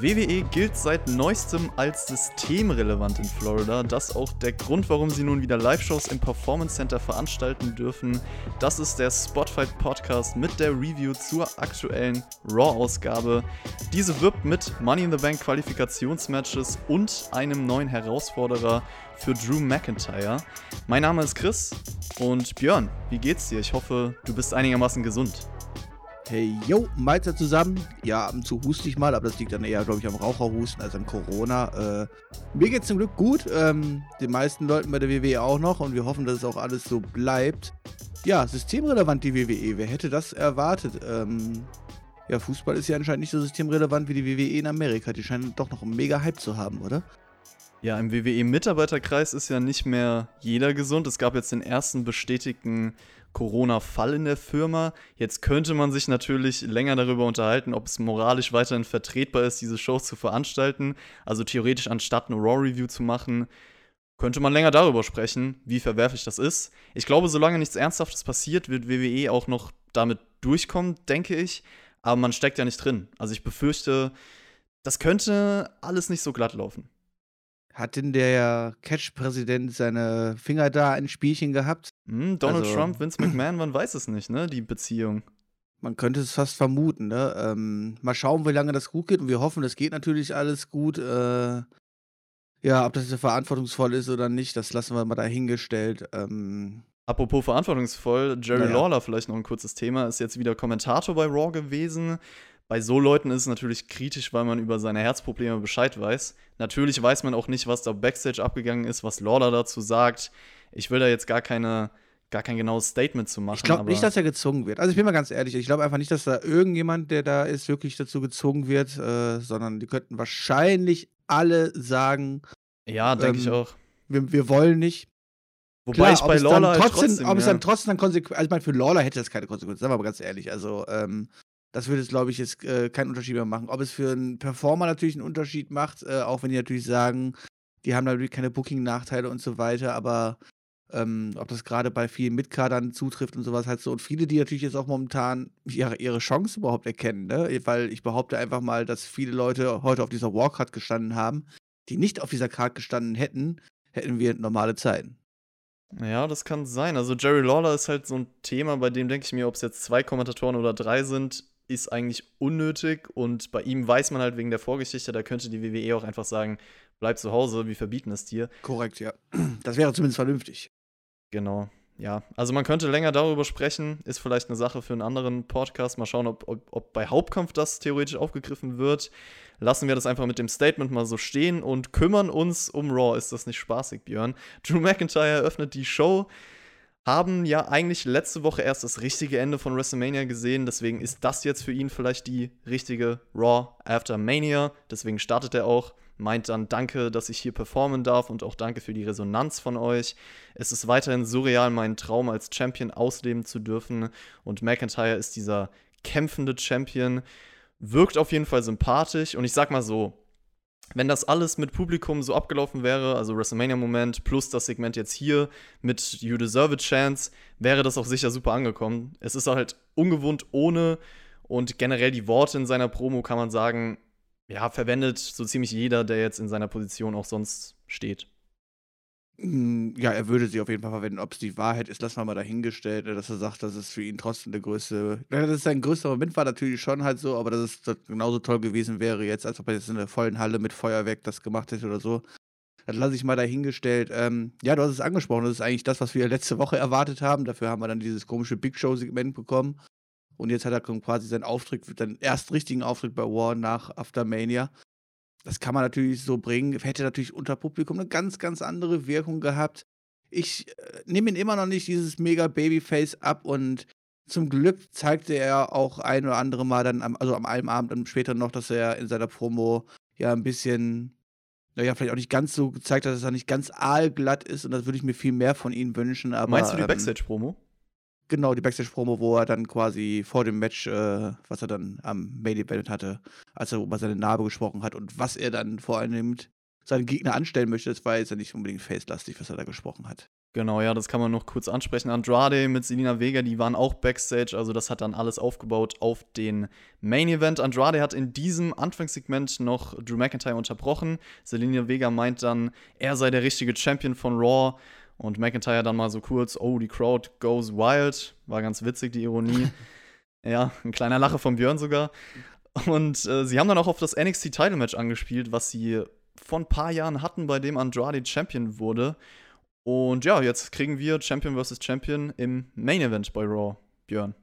WWE gilt seit neuestem als systemrelevant in Florida. Das auch der Grund, warum sie nun wieder Live-Shows im Performance Center veranstalten dürfen. Das ist der Spotfight Podcast mit der Review zur aktuellen Raw-Ausgabe. Diese wirbt mit Money in the Bank Qualifikationsmatches und einem neuen Herausforderer für Drew McIntyre. Mein Name ist Chris und Björn, wie geht's dir? Ich hoffe, du bist einigermaßen gesund. Hey, yo, Mahlzeit zusammen. Ja, ab und zu huste ich mal, aber das liegt dann eher, glaube ich, am Raucherhusten als an Corona. Äh, mir geht's zum Glück gut. Ähm, den meisten Leuten bei der WWE auch noch und wir hoffen, dass es auch alles so bleibt. Ja, systemrelevant die WWE. Wer hätte das erwartet? Ähm, ja, Fußball ist ja anscheinend nicht so systemrelevant wie die WWE in Amerika. Die scheinen doch noch einen mega Hype zu haben, oder? Ja, im WWE-Mitarbeiterkreis ist ja nicht mehr jeder gesund. Es gab jetzt den ersten bestätigten Corona-Fall in der Firma. Jetzt könnte man sich natürlich länger darüber unterhalten, ob es moralisch weiterhin vertretbar ist, diese Shows zu veranstalten. Also theoretisch anstatt eine Raw-Review zu machen, könnte man länger darüber sprechen, wie verwerflich das ist. Ich glaube, solange nichts Ernsthaftes passiert, wird WWE auch noch damit durchkommen, denke ich. Aber man steckt ja nicht drin. Also ich befürchte, das könnte alles nicht so glatt laufen. Hat denn der Catch-Präsident seine Finger da ein Spielchen gehabt? Hm, Donald also, Trump, Vince McMahon, man weiß es nicht, ne? Die Beziehung. Man könnte es fast vermuten, ne? Ähm, mal schauen, wie lange das gut geht. Und wir hoffen, es geht natürlich alles gut. Äh, ja, ob das jetzt verantwortungsvoll ist oder nicht, das lassen wir mal dahingestellt. Ähm, Apropos verantwortungsvoll, Jerry naja. Lawler, vielleicht noch ein kurzes Thema, ist jetzt wieder Kommentator bei Raw gewesen. Bei so Leuten ist es natürlich kritisch, weil man über seine Herzprobleme Bescheid weiß. Natürlich weiß man auch nicht, was da Backstage abgegangen ist, was Lawler dazu sagt. Ich will da jetzt gar keine gar kein genaues Statement zu machen. Ich glaube nicht, dass er gezwungen wird. Also ich bin mal ganz ehrlich, ich glaube einfach nicht, dass da irgendjemand, der da ist, wirklich dazu gezwungen wird, äh, sondern die könnten wahrscheinlich alle sagen. Ja, denke ähm, ich auch. Wir, wir wollen nicht. Wobei Klar, ich bei Lawler halt trotzdem, trotzdem, ob ja. es dann trotzdem dann Konsequenzen, also ich meine, für Lawler hätte das keine Konsequenzen, sagen wir mal ganz ehrlich. Also, ähm, das würde es, glaube ich, jetzt äh, keinen Unterschied mehr machen. Ob es für einen Performer natürlich einen Unterschied macht, äh, auch wenn die natürlich sagen, die haben natürlich keine Booking-Nachteile und so weiter, aber ähm, ob das gerade bei vielen Mitkadern zutrifft und sowas halt so. Und viele, die natürlich jetzt auch momentan ihre, ihre Chance überhaupt erkennen, ne? Weil ich behaupte einfach mal, dass viele Leute heute auf dieser Walkcard gestanden haben, die nicht auf dieser Card gestanden hätten, hätten wir normale Zeiten. Ja, das kann sein. Also Jerry Lawler ist halt so ein Thema, bei dem denke ich mir, ob es jetzt zwei Kommentatoren oder drei sind, ist eigentlich unnötig und bei ihm weiß man halt wegen der Vorgeschichte, da könnte die WWE auch einfach sagen, bleib zu Hause, wir verbieten es dir. Korrekt, ja. Das wäre zumindest vernünftig. Genau, ja. Also man könnte länger darüber sprechen, ist vielleicht eine Sache für einen anderen Podcast. Mal schauen, ob, ob, ob bei Hauptkampf das theoretisch aufgegriffen wird. Lassen wir das einfach mit dem Statement mal so stehen und kümmern uns um Raw. Ist das nicht spaßig, Björn? Drew McIntyre eröffnet die Show haben ja eigentlich letzte Woche erst das richtige Ende von WrestleMania gesehen. Deswegen ist das jetzt für ihn vielleicht die richtige Raw After Mania. Deswegen startet er auch. Meint dann Danke, dass ich hier performen darf und auch danke für die Resonanz von euch. Es ist weiterhin surreal, meinen Traum als Champion ausleben zu dürfen. Und McIntyre ist dieser kämpfende Champion. Wirkt auf jeden Fall sympathisch. Und ich sag mal so, wenn das alles mit Publikum so abgelaufen wäre, also WrestleMania-Moment plus das Segment jetzt hier mit You Deserve a Chance, wäre das auch sicher super angekommen. Es ist halt ungewohnt ohne und generell die Worte in seiner Promo kann man sagen, ja, verwendet so ziemlich jeder, der jetzt in seiner Position auch sonst steht. Hm, ja, er würde sie auf jeden Fall verwenden. Ob es die Wahrheit ist, lassen wir mal dahingestellt, äh, dass er sagt, dass es für ihn trotzdem der größte. Ja, das ist sein größter Moment, war natürlich schon halt so, aber dass es genauso toll gewesen wäre jetzt, als ob er jetzt in der vollen Halle mit Feuerwerk das gemacht hätte oder so. Das lasse ich mal dahingestellt. Ähm, ja, du hast es angesprochen, das ist eigentlich das, was wir letzte Woche erwartet haben. Dafür haben wir dann dieses komische Big Show-Segment bekommen. Und jetzt hat er quasi seinen Auftritt, seinen ersten richtigen Auftritt bei War nach Aftermania das kann man natürlich so bringen, hätte natürlich unter Publikum eine ganz, ganz andere Wirkung gehabt. Ich äh, nehme ihn immer noch nicht dieses mega Babyface ab und zum Glück zeigte er auch ein oder andere Mal dann, am, also am einem Abend dann später noch, dass er in seiner Promo ja ein bisschen, naja, vielleicht auch nicht ganz so gezeigt hat, dass er nicht ganz aalglatt ist und das würde ich mir viel mehr von ihm wünschen. Aber, Meinst du die ähm, Backstage-Promo? Genau, die Backstage-Promo, wo er dann quasi vor dem Match, äh, was er dann am Main Event hatte, als er über seine Narbe gesprochen hat und was er dann vor allem seinen Gegner anstellen möchte, das war jetzt ja nicht unbedingt face-lastig, was er da gesprochen hat. Genau, ja, das kann man noch kurz ansprechen. Andrade mit Selina Vega, die waren auch Backstage, also das hat dann alles aufgebaut auf den Main Event. Andrade hat in diesem Anfangssegment noch Drew McIntyre unterbrochen. Selina Vega meint dann, er sei der richtige Champion von Raw. Und McIntyre dann mal so kurz, oh, die Crowd goes wild. War ganz witzig, die Ironie. ja, ein kleiner Lache von Björn sogar. Und äh, sie haben dann auch auf das NXT Title Match angespielt, was sie vor ein paar Jahren hatten, bei dem Andrade Champion wurde. Und ja, jetzt kriegen wir Champion vs. Champion im Main Event bei Raw, Björn.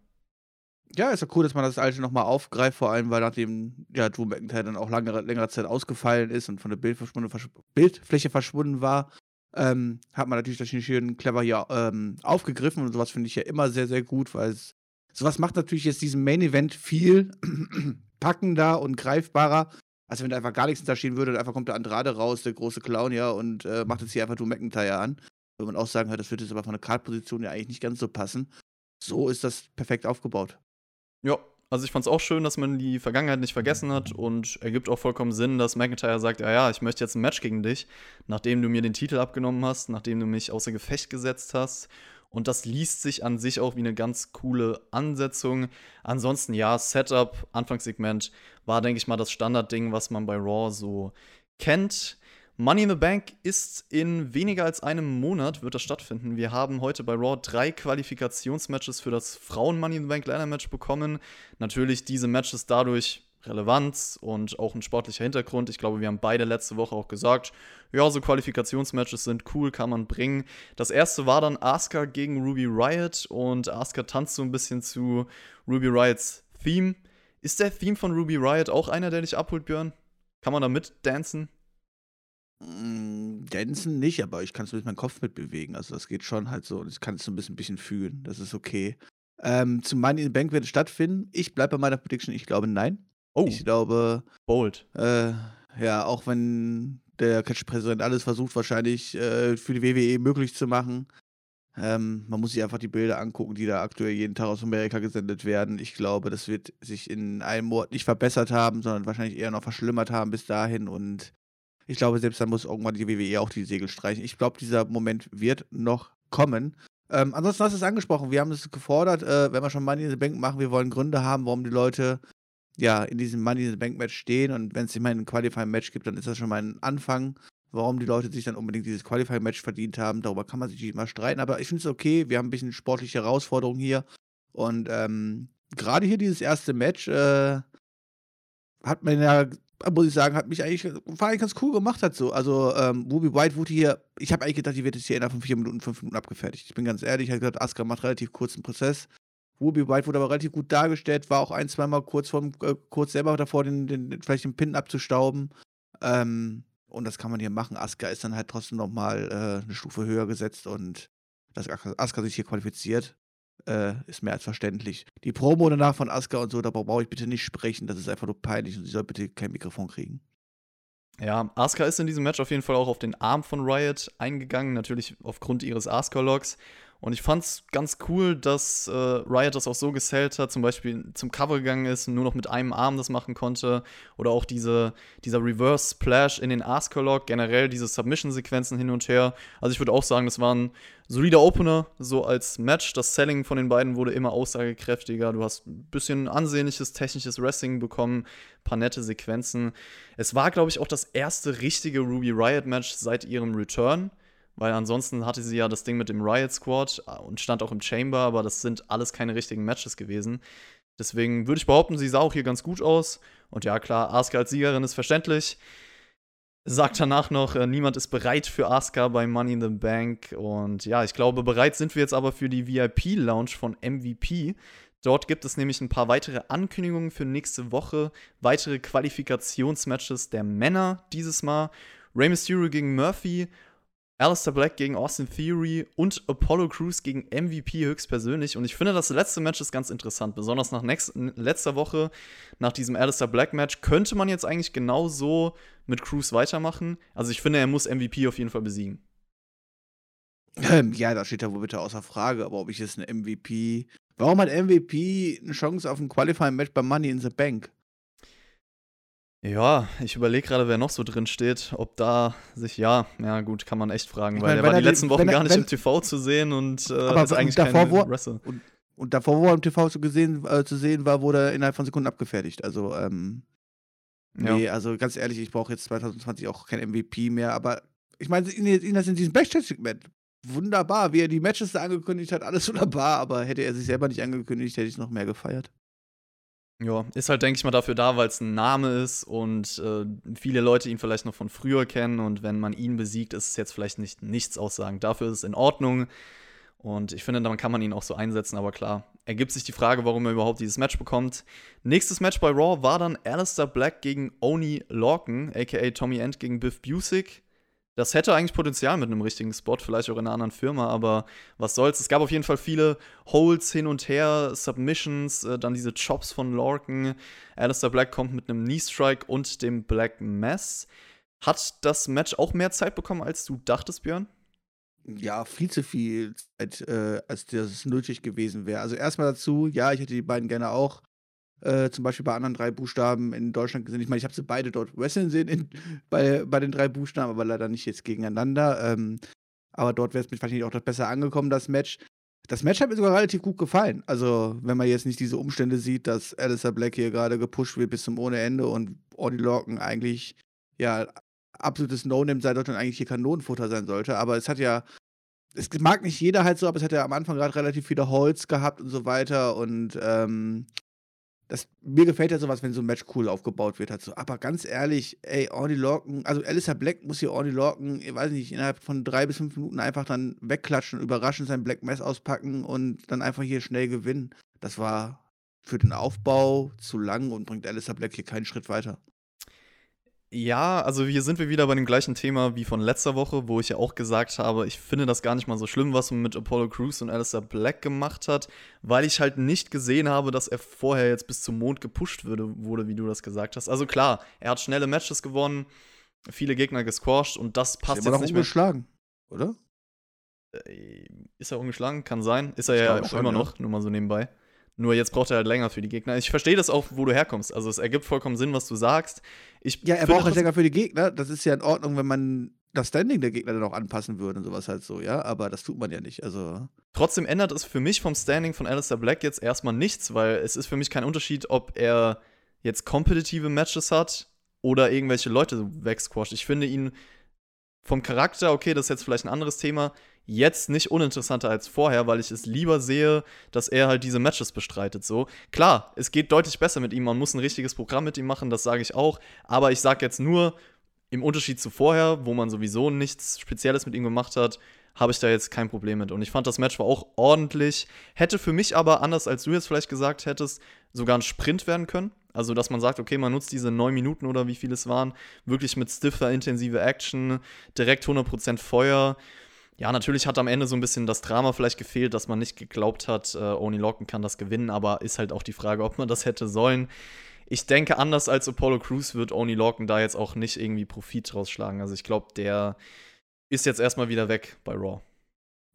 Ja, ist ja cool, dass man das alte nochmal aufgreift, vor allem, weil nachdem ja, Drew McIntyre dann auch lange, längere Zeit ausgefallen ist und von der Bildfläche verschwunden war, ähm, hat man natürlich das schön clever hier ähm, aufgegriffen und sowas finde ich ja immer sehr, sehr gut, weil es, sowas macht natürlich jetzt diesen Main Event viel packender und greifbarer, als wenn da einfach gar nichts hinterstehen würde und einfach kommt der Andrade raus, der große Clown, ja, und äh, macht jetzt hier einfach Drew McIntyre an. Wenn man auch sagen hört, das wird jetzt aber von der Kartposition ja eigentlich nicht ganz so passen. So ist das perfekt aufgebaut. Ja, also ich fand es auch schön, dass man die Vergangenheit nicht vergessen hat und ergibt auch vollkommen Sinn, dass McIntyre sagt, ja, ja, ich möchte jetzt ein Match gegen dich, nachdem du mir den Titel abgenommen hast, nachdem du mich außer Gefecht gesetzt hast. Und das liest sich an sich auch wie eine ganz coole Ansetzung. Ansonsten, ja, Setup, Anfangssegment war, denke ich mal, das Standardding, was man bei Raw so kennt. Money in the Bank ist in weniger als einem Monat, wird das stattfinden. Wir haben heute bei Raw drei Qualifikationsmatches für das Frauen Money in the Bank Ladder Match bekommen. Natürlich diese Matches dadurch Relevanz und auch ein sportlicher Hintergrund. Ich glaube, wir haben beide letzte Woche auch gesagt, ja, so Qualifikationsmatches sind cool, kann man bringen. Das erste war dann Asuka gegen Ruby Riot und Asuka tanzt so ein bisschen zu Ruby Riots Theme. Ist der Theme von Ruby Riot auch einer, der dich abholt, Björn? Kann man da mitdancen? Mm, Dancen nicht, aber ich kann es mit meinem Kopf mitbewegen. Also das geht schon halt so. Und ich kann es so ein bisschen, bisschen fühlen. Das ist okay. Ähm, zum Money in the Bank wird es stattfinden. Ich bleibe bei meiner Prediction. Ich glaube, nein. Oh, Ich glaube, bold. äh, ja, auch wenn der Catch-Präsident alles versucht, wahrscheinlich äh, für die WWE möglich zu machen. Ähm, man muss sich einfach die Bilder angucken, die da aktuell jeden Tag aus Amerika gesendet werden. Ich glaube, das wird sich in einem Monat nicht verbessert haben, sondern wahrscheinlich eher noch verschlimmert haben bis dahin. Und ich glaube, selbst dann muss irgendwann die WWE auch die Segel streichen. Ich glaube, dieser Moment wird noch kommen. Ähm, ansonsten hast du es angesprochen. Wir haben es gefordert, äh, wenn wir schon Money in the Bank machen, wir wollen Gründe haben, warum die Leute ja in diesem Money in the Bank Match stehen. Und wenn es immer ein Qualifying Match gibt, dann ist das schon mal ein Anfang, warum die Leute sich dann unbedingt dieses Qualifying Match verdient haben. Darüber kann man sich nicht mal streiten. Aber ich finde es okay. Wir haben ein bisschen sportliche Herausforderungen hier. Und ähm, gerade hier dieses erste Match äh, hat man ja muss ich sagen, hat mich eigentlich, war eigentlich ganz cool gemacht hat so. Also, ähm, Ruby White wurde hier, ich habe eigentlich gedacht, die wird jetzt hier innerhalb von vier Minuten, fünf Minuten abgefertigt. Ich bin ganz ehrlich, ich habe gedacht, Asuka macht relativ kurzen Prozess. Ruby White wurde aber relativ gut dargestellt, war auch ein, zweimal kurz vorm, äh, kurz selber davor, den, den, vielleicht den Pin abzustauben. Ähm, und das kann man hier machen. Asuka ist dann halt trotzdem nochmal äh, eine Stufe höher gesetzt und dass Asuka sich hier qualifiziert, äh, ist mehr als verständlich. Die Promo danach von Asuka und so, da brauche ich bitte nicht sprechen, das ist einfach nur peinlich und sie soll bitte kein Mikrofon kriegen. Ja, Asuka ist in diesem Match auf jeden Fall auch auf den Arm von Riot eingegangen, natürlich aufgrund ihres Asuka-Logs. Und ich fand's ganz cool, dass äh, Riot das auch so gesellt hat, zum Beispiel zum Cover gegangen ist und nur noch mit einem Arm das machen konnte. Oder auch diese, dieser Reverse Splash in den Asker-Log, generell diese Submission-Sequenzen hin und her. Also ich würde auch sagen, das war ein solider Opener, so als Match. Das Selling von den beiden wurde immer aussagekräftiger. Du hast ein bisschen ansehnliches technisches Wrestling bekommen, ein paar nette Sequenzen. Es war, glaube ich, auch das erste richtige Ruby Riot-Match seit ihrem Return. Weil ansonsten hatte sie ja das Ding mit dem Riot Squad äh, und stand auch im Chamber, aber das sind alles keine richtigen Matches gewesen. Deswegen würde ich behaupten, sie sah auch hier ganz gut aus. Und ja, klar, Asuka als Siegerin ist verständlich. Sagt danach noch, äh, niemand ist bereit für Asuka bei Money in the Bank. Und ja, ich glaube, bereit sind wir jetzt aber für die VIP-Lounge von MVP. Dort gibt es nämlich ein paar weitere Ankündigungen für nächste Woche. Weitere Qualifikationsmatches der Männer dieses Mal. Rey Mysterio gegen Murphy Alistair Black gegen Austin Theory und Apollo Crews gegen MVP höchstpersönlich. Und ich finde, das letzte Match ist ganz interessant, besonders nach next, letzter Woche, nach diesem Alistair Black Match, könnte man jetzt eigentlich genau so mit Crews weitermachen. Also ich finde, er muss MVP auf jeden Fall besiegen. Ähm, ja, da steht ja wohl bitte außer Frage, aber ob ich jetzt eine MVP. Warum hat MVP eine Chance auf ein Qualifying-Match bei Money in the Bank? Ja, ich überlege gerade, wer noch so drin steht, ob da sich, ja, ja gut, kann man echt fragen, Ich weil der wenn war er die den- letzten Wochen er- gar nicht wenn- im TV zu sehen und äh, Aber ist eigentlich davor, kein wo- Wrestler. Und, und davor, wo er im TV so gesehen, äh, zu sehen war, wurde er innerhalb von Sekunden abgefertigt. Also, ähm, Ja. nee, also ganz ehrlich, ich brauche jetzt 2020 auch kein MVP mehr, aber ich meine, ihn, ihn das in diesem Backstage-Segment. Wunderbar, wie er die Matches da angekündigt hat, alles wunderbar, aber hätte er sich selber nicht angekündigt, hätte ich es noch mehr gefeiert. Ja, ist halt, denke ich mal, dafür da, weil es ein Name ist und äh, viele Leute ihn vielleicht noch von früher kennen und wenn man ihn besiegt, ist es jetzt vielleicht nicht nichts aussagen. Dafür ist es in Ordnung und ich finde, dann kann man ihn auch so einsetzen, aber klar, ergibt sich die Frage, warum er überhaupt dieses Match bekommt. Nächstes Match bei Raw war dann Alistair Black gegen Oni Lorcan, aka Tommy End gegen Biff Busick. Das hätte eigentlich Potenzial mit einem richtigen Spot, vielleicht auch in einer anderen Firma, aber was soll's. Es gab auf jeden Fall viele Holds hin und her, Submissions, äh, dann diese Chops von Lorcan. Alistair Black kommt mit einem Knee Strike und dem Black Mass. Hat das Match auch mehr Zeit bekommen, als du dachtest, Björn? Ja, viel zu viel Zeit, äh, als das nötig gewesen wäre. Also erstmal dazu, ja, ich hätte die beiden gerne auch äh, zum Beispiel bei anderen drei Buchstaben in Deutschland gesehen. Ich meine, ich habe sie beide dort wrestlen sehen in, bei, bei den drei Buchstaben, aber leider nicht jetzt gegeneinander. Ähm, aber dort wäre es mir wahrscheinlich auch das besser angekommen, das Match. Das Match hat mir sogar relativ gut gefallen. Also, wenn man jetzt nicht diese Umstände sieht, dass Alistair Black hier gerade gepusht wird bis zum ohne Ende und Audie Lorcan eigentlich, ja, absolutes No-Name sei dort und eigentlich hier Kanonenfutter sein sollte. Aber es hat ja, es mag nicht jeder halt so, aber es hat ja am Anfang gerade relativ viele Holz gehabt und so weiter. Und ähm, das, mir gefällt ja sowas, wenn so ein Match cool aufgebaut wird. Halt so. Aber ganz ehrlich, ey, Audie Lorcan, also Alistair Black muss hier Audie Lorcan, ich weiß nicht, innerhalb von drei bis fünf Minuten einfach dann wegklatschen, überraschend sein Black Mass auspacken und dann einfach hier schnell gewinnen. Das war für den Aufbau zu lang und bringt Alistair Black hier keinen Schritt weiter. Ja, also hier sind wir wieder bei dem gleichen Thema wie von letzter Woche, wo ich ja auch gesagt habe, ich finde das gar nicht mal so schlimm, was man mit Apollo Crews und Alistair Black gemacht hat, weil ich halt nicht gesehen habe, dass er vorher jetzt bis zum Mond gepusht würde, wurde, wie du das gesagt hast. Also klar, er hat schnelle Matches gewonnen, viele Gegner gesquashed und das passt Ist jetzt noch nicht mehr. ungeschlagen, oder? Äh, Ist er ungeschlagen? Kann sein. Ist er Ich ja auch schon, immer ja. noch, nur mal so nebenbei. Nur jetzt braucht er halt länger für die Gegner. Ich verstehe das auch, wo du herkommst. Also es ergibt vollkommen Sinn, was du sagst. Ich Ja, er braucht halt länger für die Gegner. Das ist ja in Ordnung, wenn man das Standing der Gegner dann auch anpassen würde und sowas halt so, ja. Aber das tut man ja nicht. Also. Trotzdem ändert es für mich vom Standing von Alistair Black jetzt erstmal nichts, weil es ist für mich kein Unterschied, ob er jetzt kompetitive Matches hat oder irgendwelche Leute wegsquasht. Ich finde ihn vom Charakter, okay, das ist jetzt vielleicht ein anderes Thema, jetzt nicht uninteressanter als vorher, weil ich es lieber sehe, dass er halt diese Matches bestreitet. So, klar, es geht deutlich besser mit ihm, man muss ein richtiges Programm mit ihm machen, das sage ich auch, aber ich sage jetzt nur, im Unterschied zu vorher, wo man sowieso nichts Spezielles mit ihm gemacht hat, habe ich da jetzt kein Problem mit. Und ich fand, das Match war auch ordentlich. Hätte für mich aber, anders als du jetzt vielleicht gesagt hättest, sogar ein Sprint werden können. Also, dass man sagt, okay, man nutzt diese neun Minuten oder wie viel es waren, wirklich mit stiffer, intensive Action, direkt 100% Feuer. Ja, natürlich hat am Ende so ein bisschen das Drama vielleicht gefehlt, dass man nicht geglaubt hat, äh, Oni Lorcan kann das gewinnen, aber ist halt auch die Frage, ob man das hätte sollen. Ich denke, anders als Apollo Crews wird Oni Lorcan da jetzt auch nicht irgendwie Profit draus schlagen. Also ich glaube, der ist jetzt erstmal wieder weg bei Raw.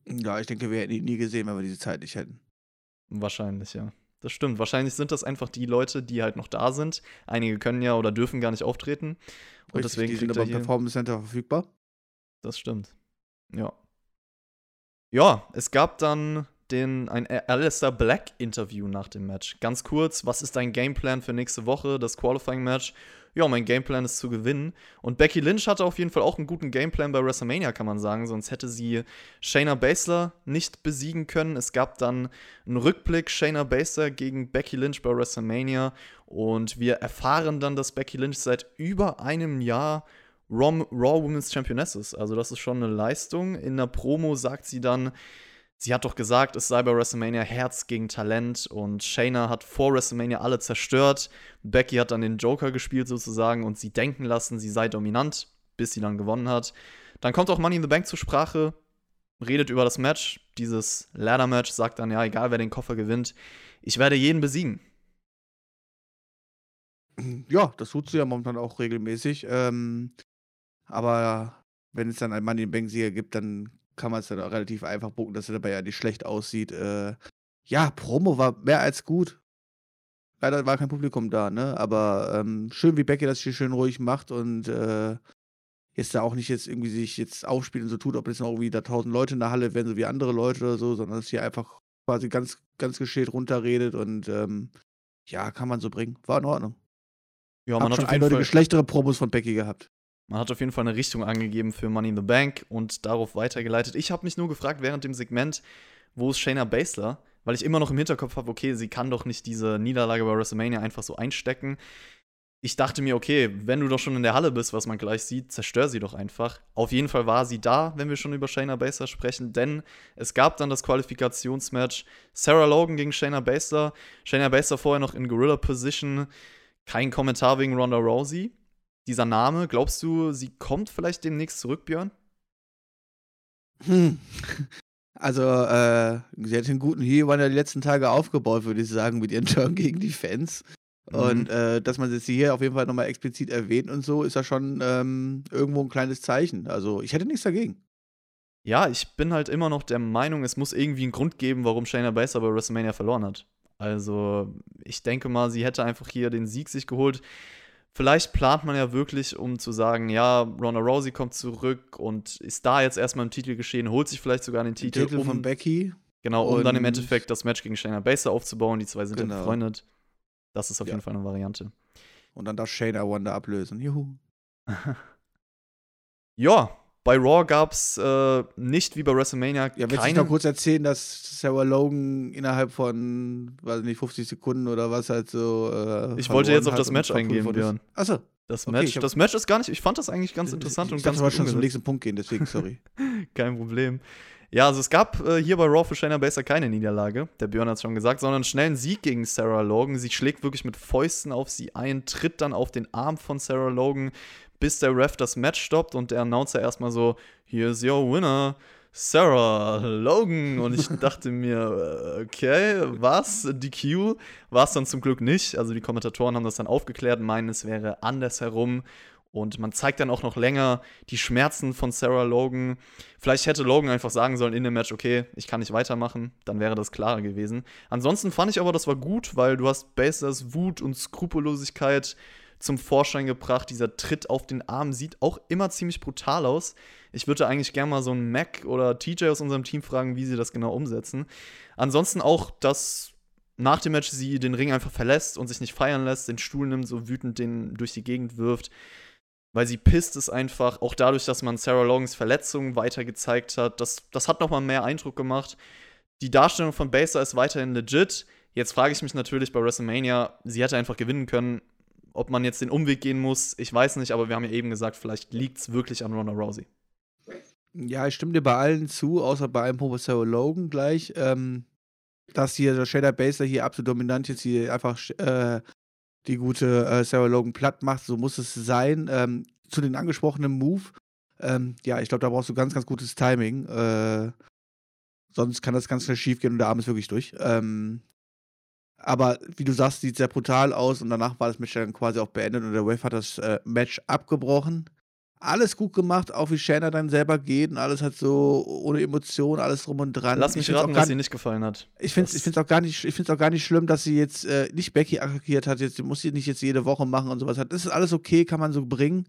Ja, ich denke, wir hätten ihn nie gesehen, wenn wir diese Zeit nicht hätten. Wahrscheinlich, ja. Das stimmt. Wahrscheinlich sind das einfach die Leute, die halt noch da sind. Einige können ja oder dürfen gar nicht auftreten. Und Richtig, deswegen die sind aber er im. Performance Center verfügbar. Das stimmt. Ja. Ja, es gab dann den, ein Alistair Black Interview nach dem Match. Ganz kurz, was ist dein Gameplan für nächste Woche, das Qualifying Match? Ja, mein Gameplan ist zu gewinnen. Und Becky Lynch hatte auf jeden Fall auch einen guten Gameplan bei WrestleMania, kann man sagen. Sonst hätte sie Shayna Baszler nicht besiegen können. Es gab dann einen Rückblick Shayna Baszler gegen Becky Lynch bei WrestleMania. Und wir erfahren dann, dass Becky Lynch seit über einem Jahr Raw, Raw Women's Championess ist. Also das ist schon eine Leistung. In der Promo sagt sie dann, sie hat doch gesagt, es sei bei WrestleMania Herz gegen Talent und Shayna hat vor WrestleMania alle zerstört. Becky hat dann den Joker gespielt sozusagen und sie denken lassen, sie sei dominant, bis sie dann gewonnen hat. Dann kommt auch Money in the Bank zur Sprache, redet über das Match, dieses Ladder-Match, sagt dann, ja, egal wer den Koffer gewinnt, ich werde jeden besiegen. Ja, das tut sie ja momentan auch regelmäßig. Ähm, aber wenn es dann einen Money in Bank Sieger gibt, dann kann man es dann auch relativ einfach bucken, dass er dabei ja nicht schlecht aussieht. Äh, ja, Promo war mehr als gut. Leider war kein Publikum da, ne? Aber ähm, schön, wie Becky das hier schön ruhig macht und äh, jetzt da auch nicht jetzt irgendwie sich jetzt aufspielt und so tut, ob jetzt noch irgendwie da tausend Leute in der Halle wären, so wie andere Leute oder so, sondern dass hier einfach quasi ganz, ganz geschält runterredet und ähm, ja, kann man so bringen. War in Ordnung. Ja, man Hab hat schon eindeutige schlechtere Promos von Becky gehabt. Man hat auf jeden Fall eine Richtung angegeben für Money in the Bank und darauf weitergeleitet. Ich habe mich nur gefragt während dem Segment, wo ist Shayna Baszler? Weil ich immer noch im Hinterkopf habe, okay, sie kann doch nicht diese Niederlage bei WrestleMania einfach so einstecken. Ich dachte mir, okay, wenn du doch schon in der Halle bist, was man gleich sieht, zerstör sie doch einfach. Auf jeden Fall war sie da, wenn wir schon über Shayna Baszler sprechen, denn es gab dann das Qualifikationsmatch Sarah Logan gegen Shayna Baszler. Shayna Baszler vorher noch in Gorilla Position. Kein Kommentar wegen Ronda Rousey dieser Name, glaubst du, sie kommt vielleicht demnächst zurück, Björn? Hm. Also, äh, sie hat einen guten Heel die letzten Tage aufgebaut, würde ich sagen, mit ihren Turn gegen die Fans. Mhm. Und äh, dass man sie hier auf jeden Fall nochmal explizit erwähnt und so, ist ja schon ähm, irgendwo ein kleines Zeichen. Also, ich hätte nichts dagegen. Ja, ich bin halt immer noch der Meinung, es muss irgendwie einen Grund geben, warum Shayna Baszler bei WrestleMania verloren hat. Also, ich denke mal, sie hätte einfach hier den Sieg sich geholt. Vielleicht plant man ja wirklich, um zu sagen, ja, Ronda Rousey kommt zurück und ist da jetzt erstmal im Titel geschehen, holt sich vielleicht sogar den Titel. Den Titel um, von Becky. Genau, um dann im Endeffekt das Match gegen Shayna Baszler aufzubauen. Die zwei sind genau. befreundet. Das ist auf ja. jeden Fall eine Variante. Und dann darf Shayna Wanda ablösen. Juhu. ja, bei Raw gab es äh, nicht wie bei WrestleMania. Ja, willst du noch kurz erzählen, dass Sarah Logan innerhalb von, weiß nicht, 50 Sekunden oder was halt so. Äh, ich wollte jetzt auf das Match eingehen, Björn. Achso. Das Match, okay, das Match ist gar nicht, ich fand das eigentlich ganz interessant ich, ich und ganz aber schon zum nächsten Punkt gehen, deswegen, sorry. Kein Problem. Ja, also es gab äh, hier bei Raw für Shayna Baszler keine Niederlage, der Björn hat es schon gesagt, sondern einen schnellen Sieg gegen Sarah Logan. Sie schlägt wirklich mit Fäusten auf sie ein, tritt dann auf den Arm von Sarah Logan, bis der Ref das Match stoppt und der Announcer erstmal so, here's your winner. Sarah Logan und ich dachte mir, äh, okay, was? DQ war es dann zum Glück nicht. Also die Kommentatoren haben das dann aufgeklärt, meinen, es wäre andersherum. Und man zeigt dann auch noch länger die Schmerzen von Sarah Logan. Vielleicht hätte Logan einfach sagen sollen in dem Match, okay, ich kann nicht weitermachen, dann wäre das klarer gewesen. Ansonsten fand ich aber, das war gut, weil du hast Basers Wut und Skrupellosigkeit zum Vorschein gebracht. Dieser Tritt auf den Arm sieht auch immer ziemlich brutal aus. Ich würde eigentlich gerne mal so einen Mac oder TJ aus unserem Team fragen, wie sie das genau umsetzen. Ansonsten auch, dass nach dem Match sie den Ring einfach verlässt und sich nicht feiern lässt, den Stuhl nimmt, so wütend den durch die Gegend wirft. Weil sie pisst es einfach, auch dadurch, dass man Sarah Logans Verletzung weiter gezeigt hat. Das, das hat nochmal mehr Eindruck gemacht. Die Darstellung von Baser ist weiterhin legit. Jetzt frage ich mich natürlich bei WrestleMania, sie hätte einfach gewinnen können. Ob man jetzt den Umweg gehen muss, ich weiß nicht, aber wir haben ja eben gesagt, vielleicht liegt es wirklich an Ronda Rousey. Ja, ich stimme dir bei allen zu, außer bei einem Professor Logan gleich, ähm, dass hier der Shader Baser hier absolut dominant jetzt hier einfach äh, die gute äh, Sarah Logan platt macht. So muss es sein. Ähm, zu den angesprochenen Move, ähm, ja, ich glaube, da brauchst du ganz, ganz gutes Timing. Äh, sonst kann das ganz schnell schief gehen und der Arm ist wirklich durch. Ähm, aber wie du sagst, sieht sehr brutal aus und danach war das Match dann quasi auch beendet und der Wave hat das äh, Match abgebrochen. Alles gut gemacht, auch wie Shayna dann selber geht und alles halt so ohne Emotion, alles drum und dran. Lass mich raten, was sie nicht gefallen hat. Ich finde es auch, gar nicht, auch gar nicht schlimm, dass sie jetzt äh, nicht Becky attackiert hat. Jetzt muss sie nicht jetzt jede Woche machen und sowas. Das ist alles okay, kann man so bringen.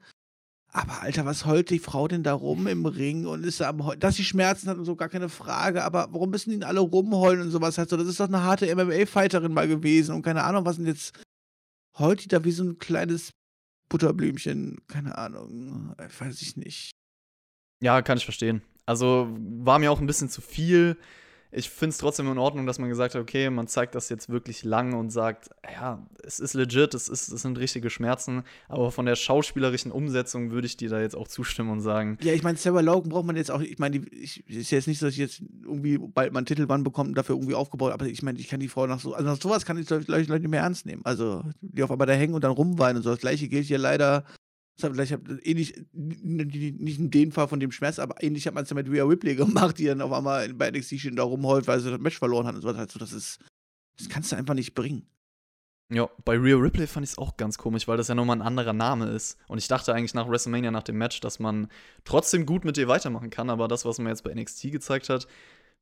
Aber Alter, was heult die Frau denn da rum im Ring und ist da am Heulen? Dass sie Schmerzen hat und so, gar keine Frage. Aber warum müssen die alle rumheulen und sowas? Halt so, das ist doch eine harte MMA-Fighterin mal gewesen und keine Ahnung, was denn jetzt heult die da wie so ein kleines Butterblümchen? Keine Ahnung, weiß ich nicht. Ja, kann ich verstehen. Also war mir auch ein bisschen zu viel ich finde es trotzdem in Ordnung, dass man gesagt hat, okay, man zeigt das jetzt wirklich lang und sagt, ja, es ist legit, es, ist, es sind richtige Schmerzen, aber von der schauspielerischen Umsetzung würde ich dir da jetzt auch zustimmen und sagen. Ja, ich meine, Sarah Logan braucht man jetzt auch, ich meine, ich, ist jetzt nicht so, dass ich jetzt irgendwie bald mal einen Titelband bekomme und dafür irgendwie aufgebaut, aber ich meine, ich kann die Frau nach so, also nach sowas kann ich Leute, nicht mehr ernst nehmen. Also, die auf einmal da hängen und dann rumweinen und so. Das gleiche gilt hier leider Vielleicht hat ähnlich, nicht in dem Fall von dem Schmerz, aber ähnlich hat man es ja mit Rhea Ripley gemacht, die dann auf einmal bei NXT schon da rumheult, weil sie das Match verloren hat und so. Also das ist, das kannst du einfach nicht bringen. Ja, bei Rhea Ripley fand ich es auch ganz komisch, weil das ja nochmal ein anderer Name ist. Und ich dachte eigentlich nach WrestleMania, nach dem Match, dass man trotzdem gut mit ihr weitermachen kann. Aber das, was man jetzt bei NXT gezeigt hat,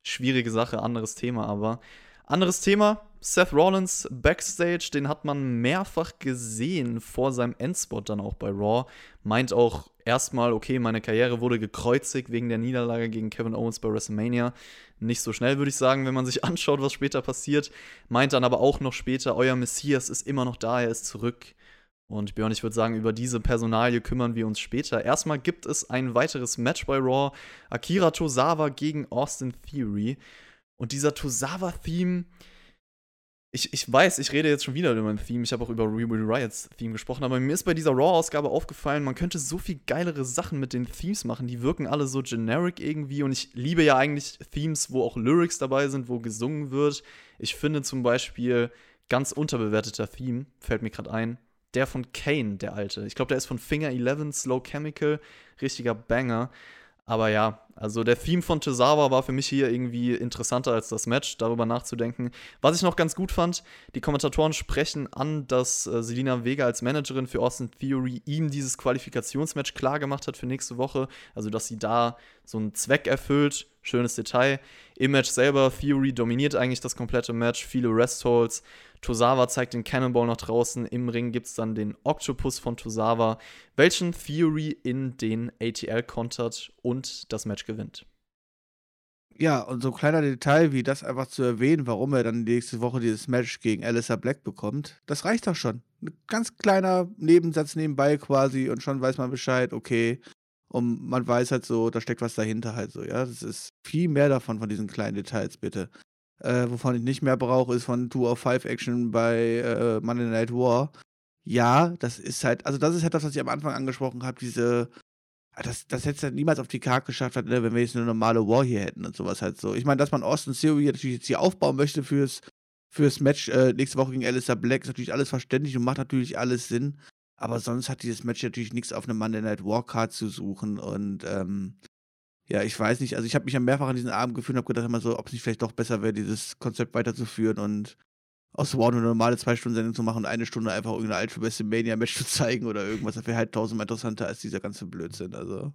schwierige Sache, anderes Thema. Aber anderes Thema, Seth Rollins backstage, den hat man mehrfach gesehen vor seinem Endspot dann auch bei Raw. Meint auch erstmal, okay, meine Karriere wurde gekreuzigt wegen der Niederlage gegen Kevin Owens bei WrestleMania. Nicht so schnell, würde ich sagen, wenn man sich anschaut, was später passiert. Meint dann aber auch noch später, euer Messias ist immer noch da, er ist zurück. Und Björn, ich würde sagen, über diese Personalie kümmern wir uns später. Erstmal gibt es ein weiteres Match bei Raw. Akira Tozawa gegen Austin Theory. Und dieser Tozawa-Theme, ich, ich weiß, ich rede jetzt schon wieder über mein Theme. Ich habe auch über Rebuild Riots Theme gesprochen, aber mir ist bei dieser Raw-Ausgabe aufgefallen, man könnte so viel geilere Sachen mit den Themes machen. Die wirken alle so generic irgendwie und ich liebe ja eigentlich Themes, wo auch Lyrics dabei sind, wo gesungen wird. Ich finde zum Beispiel ganz unterbewerteter Theme, fällt mir gerade ein, der von Kane, der alte. Ich glaube, der ist von Finger 11, Slow Chemical, richtiger Banger. Aber ja, also der Theme von Tozawa war für mich hier irgendwie interessanter als das Match, darüber nachzudenken. Was ich noch ganz gut fand, die Kommentatoren sprechen an, dass äh, Selina Vega als Managerin für Austin Theory ihm dieses Qualifikationsmatch klar gemacht hat für nächste Woche. Also, dass sie da so einen Zweck erfüllt. Schönes Detail. Im Match selber, Theory dominiert eigentlich das komplette Match, viele Rest-Holds. Tosawa zeigt den Cannonball nach draußen. Im Ring gibt es dann den Octopus von Tosawa, welchen Theory in den ATL kontert und das Match gewinnt. Ja, und so ein kleiner Detail wie das einfach zu erwähnen, warum er dann nächste Woche dieses Match gegen Alistair Black bekommt, das reicht doch schon. Ein ganz kleiner Nebensatz nebenbei quasi und schon weiß man Bescheid, okay. Und man weiß halt so, da steckt was dahinter halt so, ja. Das ist viel mehr davon, von diesen kleinen Details, bitte. Äh, wovon ich nicht mehr brauche, ist von 2 of 5 Action bei äh, Monday Night War. Ja, das ist halt, also das ist halt das, was ich am Anfang angesprochen habe, diese, das, das hätte es halt niemals auf die Karte geschafft, ne, wenn wir jetzt eine normale War hier hätten und sowas halt so. Ich meine, dass man Austin Theory natürlich jetzt hier aufbauen möchte fürs, fürs Match äh, nächste Woche gegen Alistair Black, ist natürlich alles verständlich und macht natürlich alles Sinn. Aber sonst hat dieses Match natürlich nichts auf eine Monday Night War Card zu suchen und ähm, ja, ich weiß nicht. Also ich habe mich ja mehrfach an diesen Abend gefühlt und habe gedacht immer so, ob es nicht vielleicht doch besser wäre, dieses Konzept weiterzuführen und aus War eine normale zwei Stunden Sendung zu machen und eine Stunde einfach irgendeine alte WrestleMania Match zu zeigen oder irgendwas. Das wäre halt tausendmal interessanter als dieser ganze Blödsinn. Also.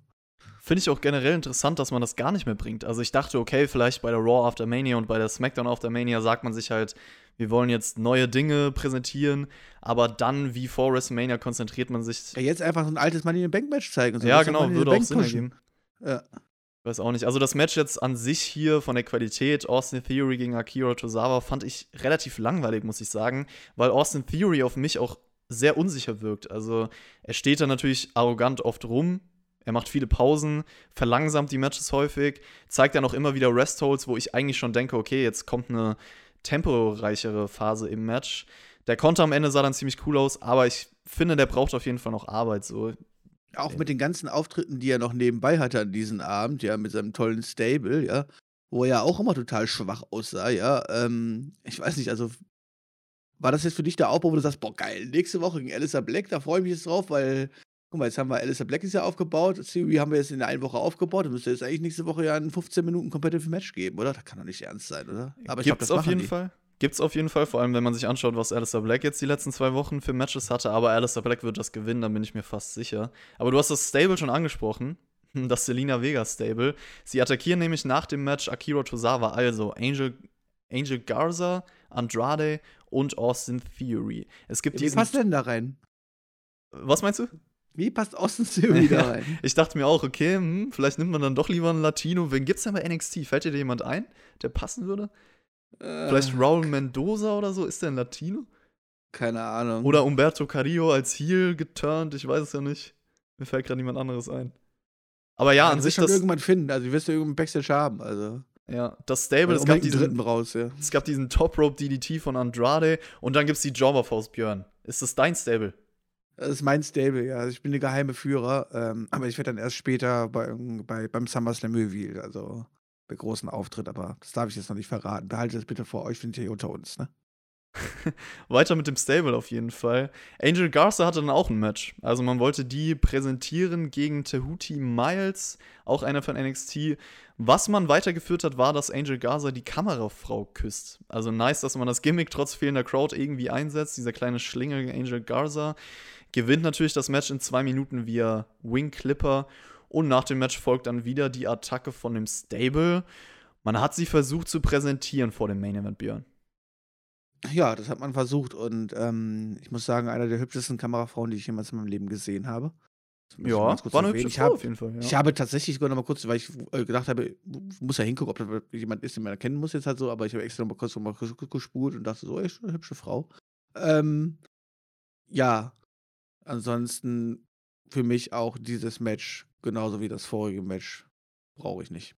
Finde ich auch generell interessant, dass man das gar nicht mehr bringt. Also ich dachte, okay, vielleicht bei der Raw After Mania und bei der SmackDown After Mania sagt man sich halt, wir wollen jetzt neue Dinge präsentieren, aber dann wie vor WrestleMania konzentriert man sich. Ja, jetzt einfach so ein altes Money in the Bank Match zeigen. So. Ja, genau, würde auch Sinn ergeben. Ja. Weiß auch nicht. Also das Match jetzt an sich hier von der Qualität, Austin Theory gegen Akira Tozawa, fand ich relativ langweilig, muss ich sagen, weil Austin Theory auf mich auch sehr unsicher wirkt. Also er steht da natürlich arrogant oft rum, er macht viele Pausen, verlangsamt die Matches häufig, zeigt dann auch immer wieder Rest-Holds, wo ich eigentlich schon denke, okay, jetzt kommt eine temporeichere Phase im Match. Der Konter am Ende sah dann ziemlich cool aus, aber ich finde, der braucht auf jeden Fall noch Arbeit. So. Auch mit den ganzen Auftritten, die er noch nebenbei hatte an diesem Abend, ja, mit seinem tollen Stable, ja, wo er ja auch immer total schwach aussah, ja. Ähm, ich weiß nicht, also war das jetzt für dich der Aufbau, wo du sagst, boah, geil, nächste Woche gegen Alistair Black, da freue ich mich jetzt drauf, weil, guck mal, jetzt haben wir Alistair Black ist ja aufgebaut, Theory haben wir jetzt in der einen Woche aufgebaut, dann müsste jetzt eigentlich nächste Woche ja ein 15 Minuten Competitive Match geben, oder? Das kann doch nicht ernst sein, oder? Aber ich glaube, das auf jeden die. Fall. Gibt's auf jeden Fall, vor allem wenn man sich anschaut, was Alistair Black jetzt die letzten zwei Wochen für Matches hatte. Aber Alistair Black wird das gewinnen, da bin ich mir fast sicher. Aber du hast das Stable schon angesprochen, das Selina Vega Stable. Sie attackieren nämlich nach dem Match Akira Tozawa, also Angel, Angel Garza, Andrade und Austin Theory. Es gibt Wie passt denn da rein? Was meinst du? Wie passt Austin Theory da rein? ich dachte mir auch, okay, hm, vielleicht nimmt man dann doch lieber einen Latino. Wen gibt's denn bei NXT? Fällt dir da jemand ein, der passen würde? Äh, Vielleicht Raul Mendoza oder so? Ist der ein Latino? Keine Ahnung. Oder Umberto Carrillo als Heel geturnt, ich weiß es ja nicht. Mir fällt gerade niemand anderes ein. Aber ja, ja an sich. das irgendwann finden, also du wirst ja irgendeinen Backstage haben, also. Ja, das Stable, es gab, diesen, raus, ja. es gab diesen Top Rope DDT von Andrade und dann gibt's die Jobberfaust Björn. Ist das dein Stable? Das ist mein Stable, ja. Also ich bin der geheime Führer, ähm, aber ich werde dann erst später bei, bei, beim SummerSlam revealed, also bei großen Auftritt, aber das darf ich jetzt noch nicht verraten. Behaltet es bitte vor euch, sind hier unter uns, ne? weiter mit dem Stable auf jeden Fall. Angel Garza hatte dann auch ein Match. Also man wollte die präsentieren gegen Tehuti Miles, auch einer von NXT. Was man weitergeführt hat, war, dass Angel Garza die Kamerafrau küsst. Also nice, dass man das Gimmick trotz fehlender Crowd irgendwie einsetzt. Dieser kleine Schlingel Angel Garza gewinnt natürlich das Match in zwei Minuten via Wing Clipper. Und nach dem Match folgt dann wieder die Attacke von dem Stable. Man hat sie versucht zu präsentieren vor dem Main Event, Björn. Ja, das hat man versucht und ähm, ich muss sagen, einer der hübschesten Kamerafrauen, die ich jemals in meinem Leben gesehen habe. Ja, war eine hübsche ich hab, auf jeden Fall. Ja. Ich habe tatsächlich sogar noch mal kurz, weil ich äh, gedacht habe, muss ja hingucken, ob das jemand ist, den man erkennen muss jetzt halt so, aber ich habe extra noch mal kurz noch mal gespult und dachte so, echt eine hübsche Frau. Ähm, ja, ansonsten für mich auch dieses Match, genauso wie das vorige Match, brauche ich nicht.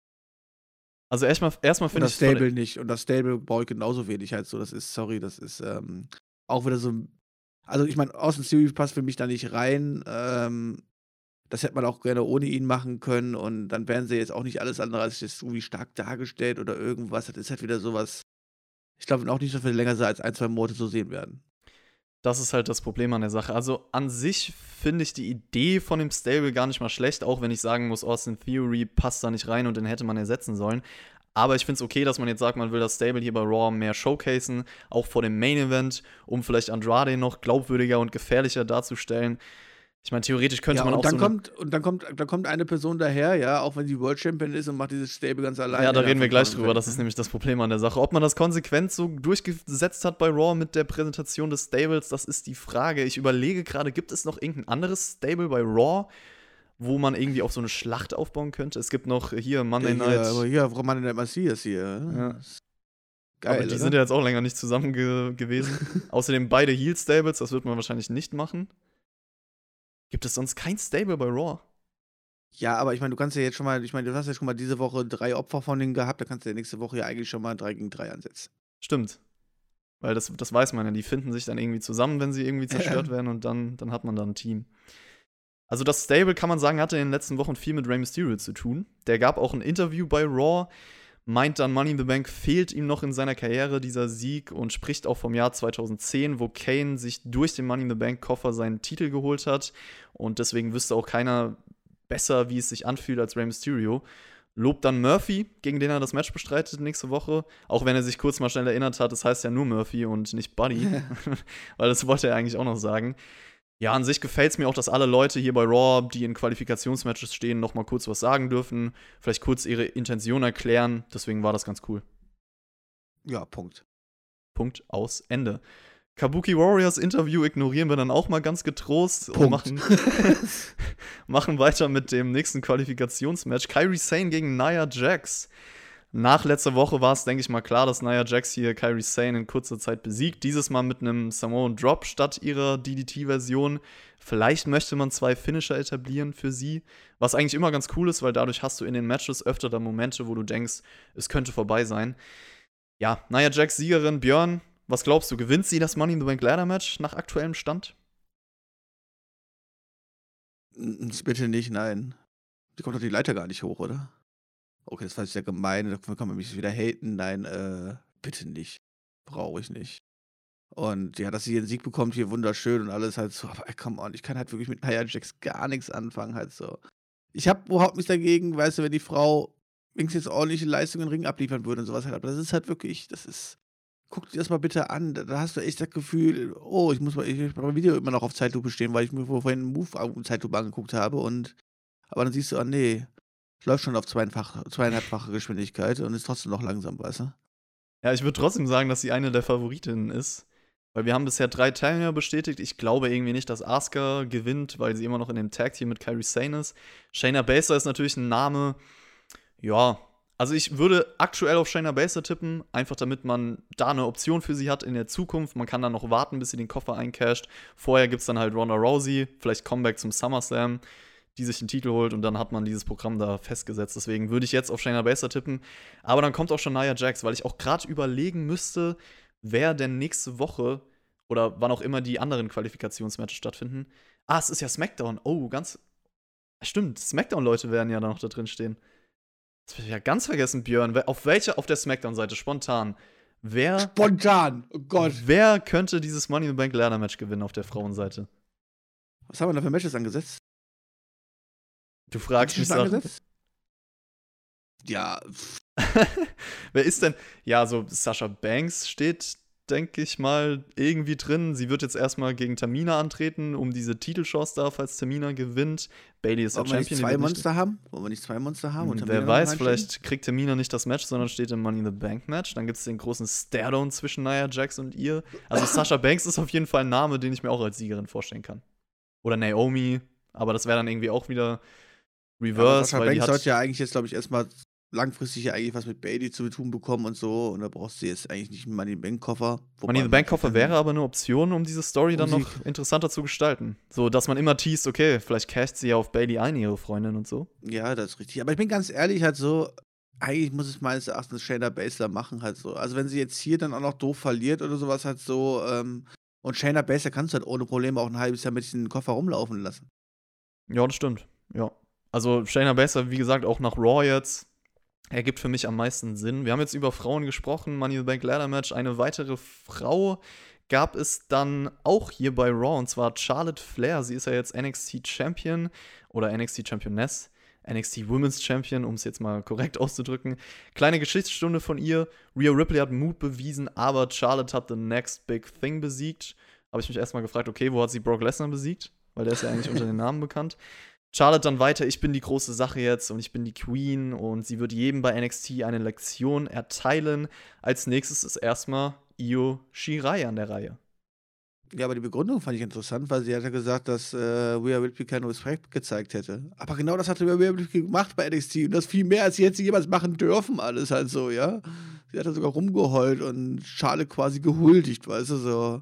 Also erstmal, erstmal finde ich. das Stable nicht. Und das Stable brauche ich genauso wenig halt so. Das ist, sorry, das ist ähm, auch wieder so. Also ich meine, Austin Theory passt für mich da nicht rein. Ähm, das hätte man auch gerne ohne ihn machen können. Und dann wären sie jetzt auch nicht alles andere als jetzt irgendwie stark dargestellt oder irgendwas. Das ist halt wieder sowas. Ich glaube auch nicht, dass wir länger als ein, zwei Monate so sehen werden. Das ist halt das Problem an der Sache. Also an sich finde ich die Idee von dem Stable gar nicht mal schlecht, auch wenn ich sagen muss, Austin Theory passt da nicht rein und den hätte man ersetzen sollen. Aber ich finde es okay, dass man jetzt sagt, man will das Stable hier bei Raw mehr showcasen, auch vor dem Main Event, um vielleicht Andrade noch glaubwürdiger und gefährlicher darzustellen. Ich meine, theoretisch könnte ja, man auch dann so kommt Und dann kommt, dann kommt eine Person daher, ja, auch wenn sie World Champion ist und macht dieses Stable ganz alleine. Ja, da reden wir gleich drüber. Das ist nämlich das Problem an der Sache. Ob man das konsequent so durchgesetzt hat bei Raw mit der Präsentation des Stables, das ist die Frage. Ich überlege gerade, gibt es noch irgendein anderes Stable bei Raw, wo man irgendwie auf so eine Schlacht aufbauen könnte? Es gibt noch hier Monday Night. Ja, aber hier, Monday Night Messias hier. Ja. Geil, aber die oder? sind ja jetzt auch länger nicht zusammen ge gewesen. Außerdem beide Heel Stables, das wird man wahrscheinlich nicht machen. Gibt es sonst kein Stable bei Raw? Ja, aber ich meine, du kannst ja jetzt schon mal, ich meine, du hast ja schon mal diese Woche drei Opfer von denen gehabt, da kannst du ja nächste Woche ja eigentlich schon mal drei gegen drei ansetzen. Stimmt. Weil das, das weiß man ja, die finden sich dann irgendwie zusammen, wenn sie irgendwie zerstört werden und dann, dann hat man dann ein Team. Also das Stable, kann man sagen, hatte in den letzten Wochen viel mit Rey Mysterio zu tun. Der gab auch ein Interview bei Raw, meint dann Money in the Bank fehlt ihm noch in seiner Karriere dieser Sieg und spricht auch vom Jahr 2010, wo Kane sich durch den Money in the Bank Koffer seinen Titel geholt hat und deswegen wüsste auch keiner besser, wie es sich anfühlt als Rey Mysterio. Lobt dann Murphy, gegen den er das Match bestreitet nächste Woche. Auch wenn er sich kurz mal schnell erinnert hat, es das heißt ja nur Murphy und nicht Buddy. Weil das wollte er eigentlich auch noch sagen. Ja, an sich gefällt es mir auch, dass alle Leute hier bei Raw, die in Qualifikationsmatches stehen, noch mal kurz was sagen dürfen, vielleicht kurz ihre Intention erklären. Deswegen war das ganz cool. Ja, Punkt. Punkt aus Ende. Kabuki Warriors Interview ignorieren wir dann auch mal ganz getrost Punkt. und machen, machen weiter mit dem nächsten Qualifikationsmatch. Kyrie Sane gegen Nia Jax. Nach letzter Woche war es, denke ich mal, klar, dass Nia Jax hier Kyrie Sane in kurzer Zeit besiegt. Dieses Mal mit einem Samoan Drop statt ihrer DDT-Version. Vielleicht möchte man zwei Finisher etablieren für sie, was eigentlich immer ganz cool ist, weil dadurch hast du in den Matches öfter da Momente, wo du denkst, es könnte vorbei sein. Ja, Nia Jax Siegerin, Björn, was glaubst du, gewinnt sie das Money in the Bank Ladder Match nach aktuellem Stand? Bitte nicht, nein. Die kommt doch die Leiter gar nicht hoch, oder? Okay, das war jetzt sehr gemein, da kann man mich wieder haten. Nein, äh, bitte nicht. Brauche ich nicht. Und ja, dass sie ihren Sieg bekommt, hier wunderschön und alles halt so, aber come on, ich kann halt wirklich mit Nia Jax gar nichts anfangen, halt so. Ich habe überhaupt nichts dagegen, weißt du, wenn die Frau wenigstens ordentliche Leistungen im Ring abliefern würde und sowas halt, aber das ist halt wirklich, das ist, guck dir das mal bitte an, da, da hast du echt das Gefühl, oh, ich muss mal, ich, ich beim Video immer noch auf Zeitlupe stehen, weil ich mir vorhin einen Move auf Zeitlupe angeguckt habe und, aber dann siehst du, ah nee, läuft schon auf zweieinfach, zweieinhalbfache Geschwindigkeit und ist trotzdem noch langsam, weißt du? Ja, ich würde trotzdem sagen, dass sie eine der Favoritinnen ist. Weil wir haben bisher drei Teilnehmer bestätigt. Ich glaube irgendwie nicht, dass Asuka gewinnt, weil sie immer noch in dem Tag Team mit Kyrie Sane ist. Shayna Baszler ist natürlich ein Name. Ja, also ich würde aktuell auf Shayna Baszler tippen, einfach damit man da eine Option für sie hat in der Zukunft. Man kann dann noch warten, bis sie den Koffer eincasht. Vorher gibt es dann halt Ronda Rousey, vielleicht Comeback zum SummerSlam die sich den Titel holt und dann hat man dieses Programm da festgesetzt. Deswegen würde ich jetzt auf Shayna Baszler tippen. Aber dann kommt auch schon Nia Jax, weil ich auch gerade überlegen müsste, wer denn nächste Woche oder wann auch immer die anderen Qualifikationsmatches stattfinden. Ah, es ist ja SmackDown. Oh, ganz. Stimmt, SmackDown-Leute werden ja da noch da drin stehen. Das habe ich ja ganz vergessen, Björn. Auf welcher, auf der SmackDown-Seite, spontan. Wer, Spontan. Oh Gott. wer könnte dieses Money in the Bank Ladder Match gewinnen auf der Frauenseite? Was haben wir da für Matches angesetzt? Du fragst mich Sachen. Ja, Wer ist denn? Ja, so Sascha Banks steht, denke ich mal, irgendwie drin. Sie wird jetzt erstmal gegen Tamina antreten, um diese Titelchance da, falls Tamina gewinnt. Bailey ist der wollen wir nicht Champion. zwei Monster haben? Wollen wir nicht zwei Monster haben? und Hm, Wer weiß, vielleicht kriegt Tamina nicht das Match, sondern steht im Money in the Bank Match. Dann gibt es den großen Stairdown zwischen Nia Jax und ihr. Also Sasha Banks ist auf jeden Fall ein Name, den ich mir auch als Siegerin vorstellen kann. Oder Naomi, aber das wäre dann irgendwie auch wieder Reverse, Sascha weil Banks sollte ja eigentlich jetzt, glaube ich, erstmal langfristig ja eigentlich was mit Bailey zu tun bekommen und so. Und da brauchst du jetzt eigentlich nicht einen Money in the Bank Koffer. Money in the Bank Koffer wäre aber eine Option, um diese Story dann Um noch sie- interessanter zu gestalten. So, dass man immer teast, okay, vielleicht casht sie ja auf Bailey ein, ihre Freundin und so. Ja, das ist richtig. Aber ich bin ganz ehrlich, halt so, eigentlich muss es meines Erachtens Shayna Baszler machen, halt so. Also wenn sie jetzt hier dann auch noch doof verliert oder sowas, halt so, ähm, und Shayna Baszler kannst du halt ohne Probleme auch ein halbes Jahr mit diesem Koffer rumlaufen lassen. Ja, das stimmt. Ja. Also Shayna Baszler, wie gesagt, auch nach Raw jetzt, ergibt für mich am meisten Sinn. Wir haben jetzt über Frauen gesprochen, Money in the Bank Ladder Match. Eine weitere Frau gab es dann auch hier bei Raw, und zwar Charlotte Flair. Sie ist ja jetzt NXT Champion oder NXT Championess. NXT Women's Champion, um es jetzt mal korrekt auszudrücken. Kleine Geschichtsstunde von ihr. Rhea Ripley hat Mut bewiesen, aber Charlotte hat The Next Big Thing besiegt. Habe ich mich erstmal gefragt, okay, wo hat sie Brock Lesnar besiegt? Weil der ist ja eigentlich unter den Namen bekannt. Charlotte dann weiter, ich bin die große Sache jetzt und ich bin die Queen und sie wird jedem bei NXT eine Lektion erteilen. Als nächstes ist erstmal Io Shirai an der Reihe. Ja, aber die Begründung fand ich interessant, weil sie hat ja gesagt, dass äh, Rhea Ripley keinen Respekt gezeigt hätte. Aber genau das hat Rhea Ripley gemacht bei NXT und das viel mehr, als sie hätte jemals machen dürfen, alles halt so, ja. Sie hat da sogar rumgeheult und Charlotte quasi gehuldigt, weißt du, so.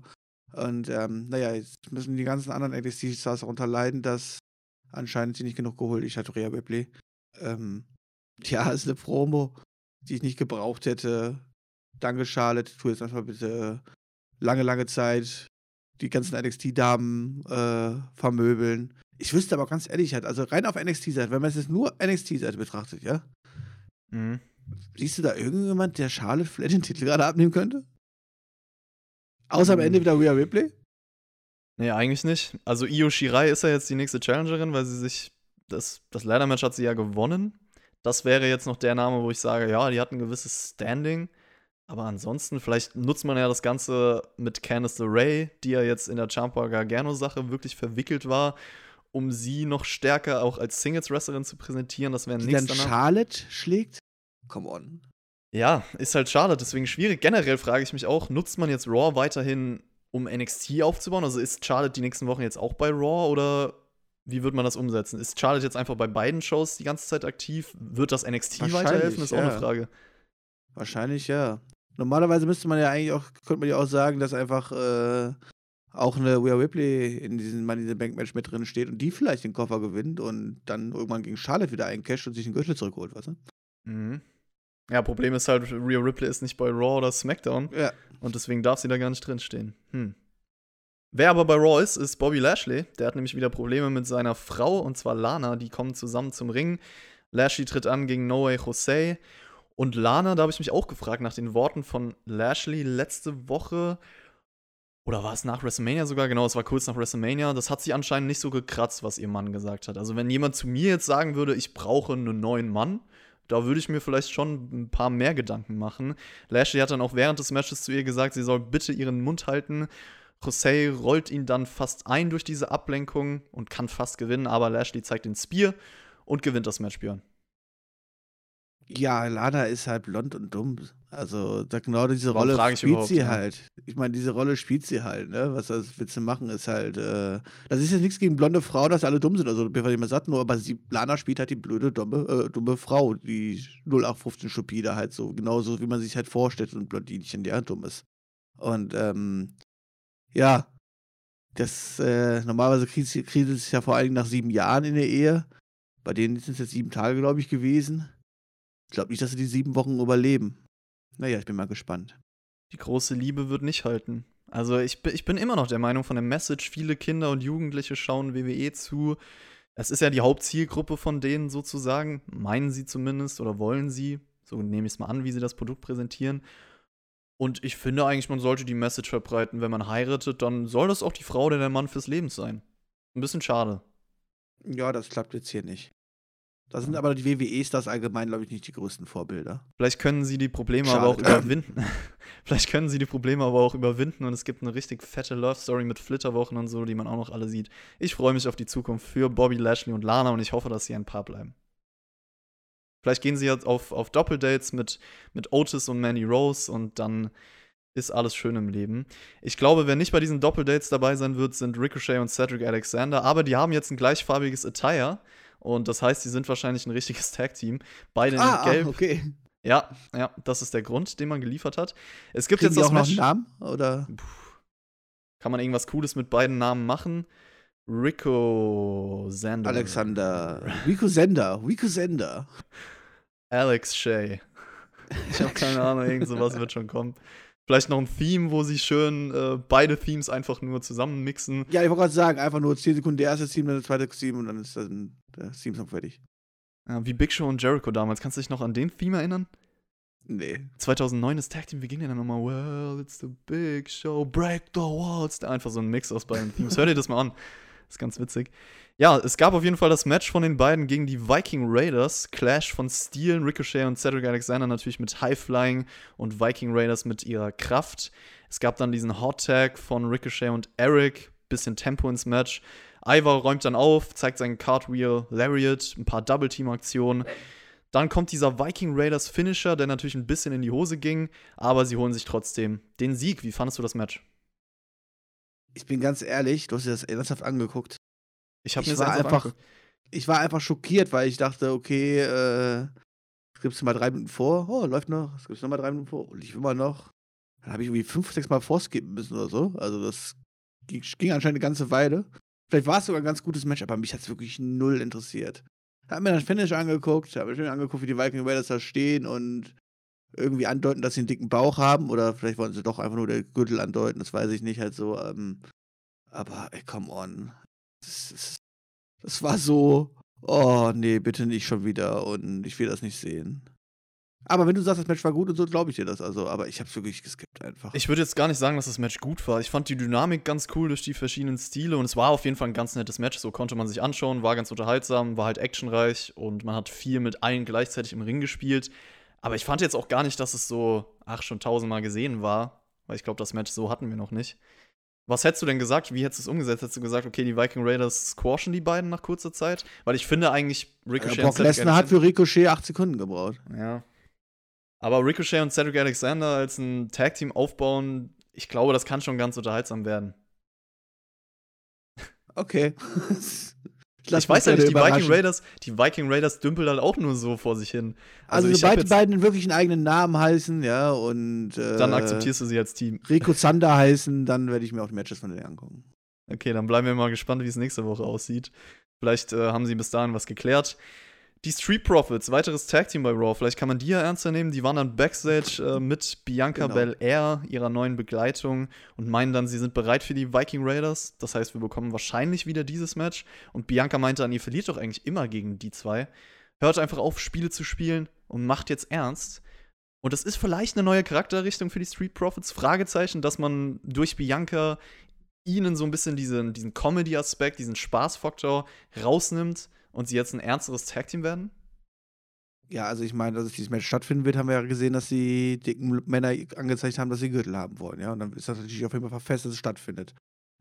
Und ähm, naja, jetzt müssen die ganzen anderen NXT-Stars darunter leiden, dass anscheinend sie nicht genug gehuldigt hat, Rhea Ripley. Ähm, ja, ist eine Promo, die ich nicht gebraucht hätte. Danke, Charlotte. Tu jetzt einfach bitte lange, lange Zeit die ganzen NXT-Damen äh, vermöbeln. Ich wüsste aber ganz ehrlich, halt, also rein auf NXT-Seite, wenn man es jetzt nur NXT-Seite betrachtet, ja, Mhm. siehst du da irgendjemand, der Charlotte Flair den Titel gerade abnehmen könnte? Außer am Hm. Ende wieder Rhea Ripley? Nee, eigentlich nicht. Also Io Shirai ist ja jetzt die nächste Challengerin, weil sie sich, das, das Ladder-Match hat sie ja gewonnen. Das wäre jetzt noch der Name, wo ich sage, ja, die hat ein gewisses Standing. Aber ansonsten, vielleicht nutzt man ja das Ganze mit Candice LeRae, die ja jetzt in der Ciampa Gargano-Sache wirklich verwickelt war, um sie noch stärker auch als Singles-Wrestlerin zu präsentieren. Das wäre nichts danach. Charlotte schlägt? Come on. Ja, ist halt schade, deswegen schwierig. Generell frage ich mich auch, nutzt man jetzt Raw weiterhin, um NXT aufzubauen? Also ist Charlotte die nächsten Wochen jetzt auch bei Raw oder wie wird man das umsetzen? Ist Charlotte jetzt einfach bei beiden Shows die ganze Zeit aktiv? Wird das NXT weiterhelfen? Ist auch eine ja. Frage. Wahrscheinlich ja. Normalerweise müsste man ja eigentlich auch, könnte man ja auch sagen, dass einfach äh, auch eine Rhea Ripley in diesem Money in the Bank Match mit drin steht und die vielleicht den Koffer gewinnt und dann irgendwann gegen Charlotte wieder eincasht und sich den Gürtel zurückholt, weißt du? Mhm. Ja, Problem ist halt, Rhea Ripley ist nicht bei Raw oder SmackDown Ja. und deswegen darf sie da gar nicht drinstehen. Hm. Wer aber bei Raw ist, ist Bobby Lashley. Der hat nämlich wieder Probleme mit seiner Frau, und zwar Lana. Die kommen zusammen zum Ring. Lashley tritt an gegen No Way Jose. Und Lana, da habe ich mich auch gefragt, nach den Worten von Lashley letzte Woche, oder war es nach WrestleMania sogar? Genau, es war kurz nach WrestleMania. Das hat sie anscheinend nicht so gekratzt, was ihr Mann gesagt hat. Also, wenn jemand zu mir jetzt sagen würde, ich brauche einen neuen Mann, da würde ich mir vielleicht schon ein paar mehr Gedanken machen. Lashley hat dann auch während des Matches zu ihr gesagt, sie soll bitte ihren Mund halten. Jose rollt ihn dann fast ein durch diese Ablenkung und kann fast gewinnen, aber Lashley zeigt den Spear und gewinnt das Match, Björn. Ja, Lana ist halt blond und dumm. Also, da genau diese Warum Rolle spielt sie ja? halt. Ich meine, diese Rolle spielt sie halt, ne? Was das willst du machen, ist halt, äh, das ist jetzt nichts gegen blonde Frauen, dass alle dumm sind, also bin ich immer satt, nur aber sie, Lana spielt halt die blöde, dumme, äh, dumme Frau, die 0815 Stupide halt so, genauso wie man sich halt vorstellt, so ein Blondinchen, der dumm ist. Und, ähm, ja, das, äh, normalerweise kriegt es ja vor allen Dingen nach sieben Jahren in der Ehe. Bei denen sind es jetzt sieben Tage, glaube ich, gewesen. Ich glaube nicht, dass sie die sieben Wochen überleben. Naja, ich bin mal gespannt. Die große Liebe wird nicht halten. Also ich, bin- ich bin immer noch der Meinung von der Message, viele Kinder und Jugendliche schauen WWE zu. Es ist ja die Hauptzielgruppe von denen sozusagen, meinen sie zumindest oder wollen sie. So nehme ich es mal an, wie sie das Produkt präsentieren. Und ich finde eigentlich, man sollte die Message verbreiten, wenn man heiratet, dann soll das auch die Frau oder der Mann fürs Leben sein. Ein bisschen schade. Ja, das klappt jetzt hier nicht. Da sind aber die WWE-Stars allgemein, glaube ich, nicht die größten Vorbilder. Vielleicht können sie die Probleme Schade. aber auch überwinden. Vielleicht können sie die Probleme aber auch überwinden und es gibt eine richtig fette Love Story mit Flitterwochen und so, die man auch noch alle sieht. Ich freue mich auf die Zukunft für Bobby Lashley und Lana und ich hoffe, dass sie ein Paar bleiben. Vielleicht gehen sie jetzt auf, auf Doppeldates mit, mit Otis und Manny Rose und dann ist alles schön im Leben. Ich glaube, wer nicht bei diesen Doppeldates dabei sein wird, sind Ricochet und Cedric Alexander, aber die haben jetzt ein gleichfarbiges Attire und das heißt, sie sind wahrscheinlich ein richtiges Tag-Team. Beide Ah, in Gelb. ah, okay. Ja, ja, das ist der Grund, den man geliefert hat. Es gibt Kriegen jetzt das auch noch einen Namen? Oder? Kann man irgendwas Cooles mit beiden Namen machen? Rico Sander. Alexander. Rico Sender. Rico Sender. Alex Shay. Ich habe keine Ahnung, irgend sowas wird schon kommen. Vielleicht noch ein Theme, wo sie schön äh, beide Themes einfach nur zusammen mixen. Ja, ich wollte gerade sagen, einfach nur 10 Sekunden der erste Team, dann das zweite Team und dann ist dann der Team-Song fertig. Ja, wie Big Show und Jericho damals. Kannst du dich noch an den Theme erinnern? Nee. 2009 das Tag Team, wie ging denn nochmal? Well, it's the Big Show, break the walls. Einfach so ein Mix aus beiden Themes. Hör dir das mal an. ist ganz witzig. Ja, es gab auf jeden Fall das Match von den beiden gegen die Viking Raiders. Clash von Steel, Ricochet und Cedric Alexander natürlich mit High Flying und Viking Raiders mit ihrer Kraft. Es gab dann diesen Hot Tag von Ricochet und Eric. Bisschen Tempo ins Match. Ivar räumt dann auf, zeigt seinen Cartwheel Lariat, ein paar Double-Team-Aktionen. Dann kommt dieser Viking Raiders Finisher, der natürlich ein bisschen in die Hose ging, aber sie holen sich trotzdem den Sieg. Wie fandest du das Match? Ich bin ganz ehrlich, du hast dir das ernsthaft angeguckt. Ich habe mir war einfach- angeguckt. Ich war einfach schockiert, weil ich dachte, okay, äh, es gibt's mal drei Minuten vor. Oh, läuft noch. Es gibt's noch mal drei Minuten vor. Und ich immer noch. Dann habe ich irgendwie fünf, sechs Mal vorskippen müssen oder so. Also das ging, ging anscheinend eine ganze Weile. Vielleicht war es sogar ein ganz gutes Match, aber mich hat es wirklich null interessiert. Hab mir dann Finish angeguckt, habe mir schön angeguckt, wie die Viking Raiders da stehen und irgendwie andeuten, dass sie einen dicken Bauch haben. Oder vielleicht wollen sie doch einfach nur den Gürtel andeuten, das weiß ich nicht halt so. Ähm, aber ey, come on. Das, das, das war so, oh nee, bitte nicht schon wieder und ich will das nicht sehen. Aber wenn du sagst, das Match war gut und so, glaube ich dir das also. Aber ich hab's wirklich geskippt einfach. Ich würde jetzt gar nicht sagen, dass das Match gut war. Ich fand die Dynamik ganz cool durch die verschiedenen Stile und es war auf jeden Fall ein ganz nettes Match. So konnte man sich anschauen, war ganz unterhaltsam, war halt actionreich und man hat viel mit allen gleichzeitig im Ring gespielt. Aber ich fand jetzt auch gar nicht, dass es so, ach, schon tausendmal gesehen war, weil ich glaube, das Match so hatten wir noch nicht. Was hättest du denn gesagt? Wie hättest du es umgesetzt? Hättest du gesagt, okay, die Viking Raiders squashen die beiden nach kurzer Zeit? Weil ich finde eigentlich, Ricochet Äh, Brock Lesnar hat für Ricochet acht Sekunden gebraucht. Ja. Aber Ricochet und Cedric Alexander als ein Tag-Team aufbauen, ich glaube, das kann schon ganz unterhaltsam werden. Okay. ich weiß ja nicht, die Viking Raiders, die Viking Raiders dümpeln halt auch nur so vor sich hin. Also, hab sobald die beiden wirklich einen eigenen Namen heißen, ja, und äh, Dann akzeptierst du sie als Team. Rico Zander heißen, dann werde ich mir auch die Matches von denen angucken. Okay, dann bleiben wir mal gespannt, wie es nächste Woche aussieht. Vielleicht äh, haben sie bis dahin was geklärt. Die Street Profits, weiteres Tag-Team bei Raw. Vielleicht kann man die ja ernster nehmen. Die waren dann Backstage äh, mit Bianca Genau. Belair, ihrer neuen Begleitung, und meinen dann, sie sind bereit für die Viking Raiders. Das heißt, wir bekommen wahrscheinlich wieder dieses Match. Und Bianca meinte dann, ihr verliert doch eigentlich immer gegen die zwei. Hört einfach auf, Spiele zu spielen und macht jetzt ernst. Und das ist vielleicht eine neue Charakterrichtung für die Street Profits. Fragezeichen, dass man durch Bianca ihnen so ein bisschen diesen, diesen Comedy-Aspekt, diesen Spaßfaktor rausnimmt und sie jetzt ein ernsteres Tag-Team werden? Ja, also ich meine, dass es dieses Match stattfinden wird, haben wir ja gesehen, dass die dicken Männer angezeigt haben, dass sie Gürtel haben wollen, ja. Und dann ist das natürlich auf jeden Fall fest, dass es stattfindet.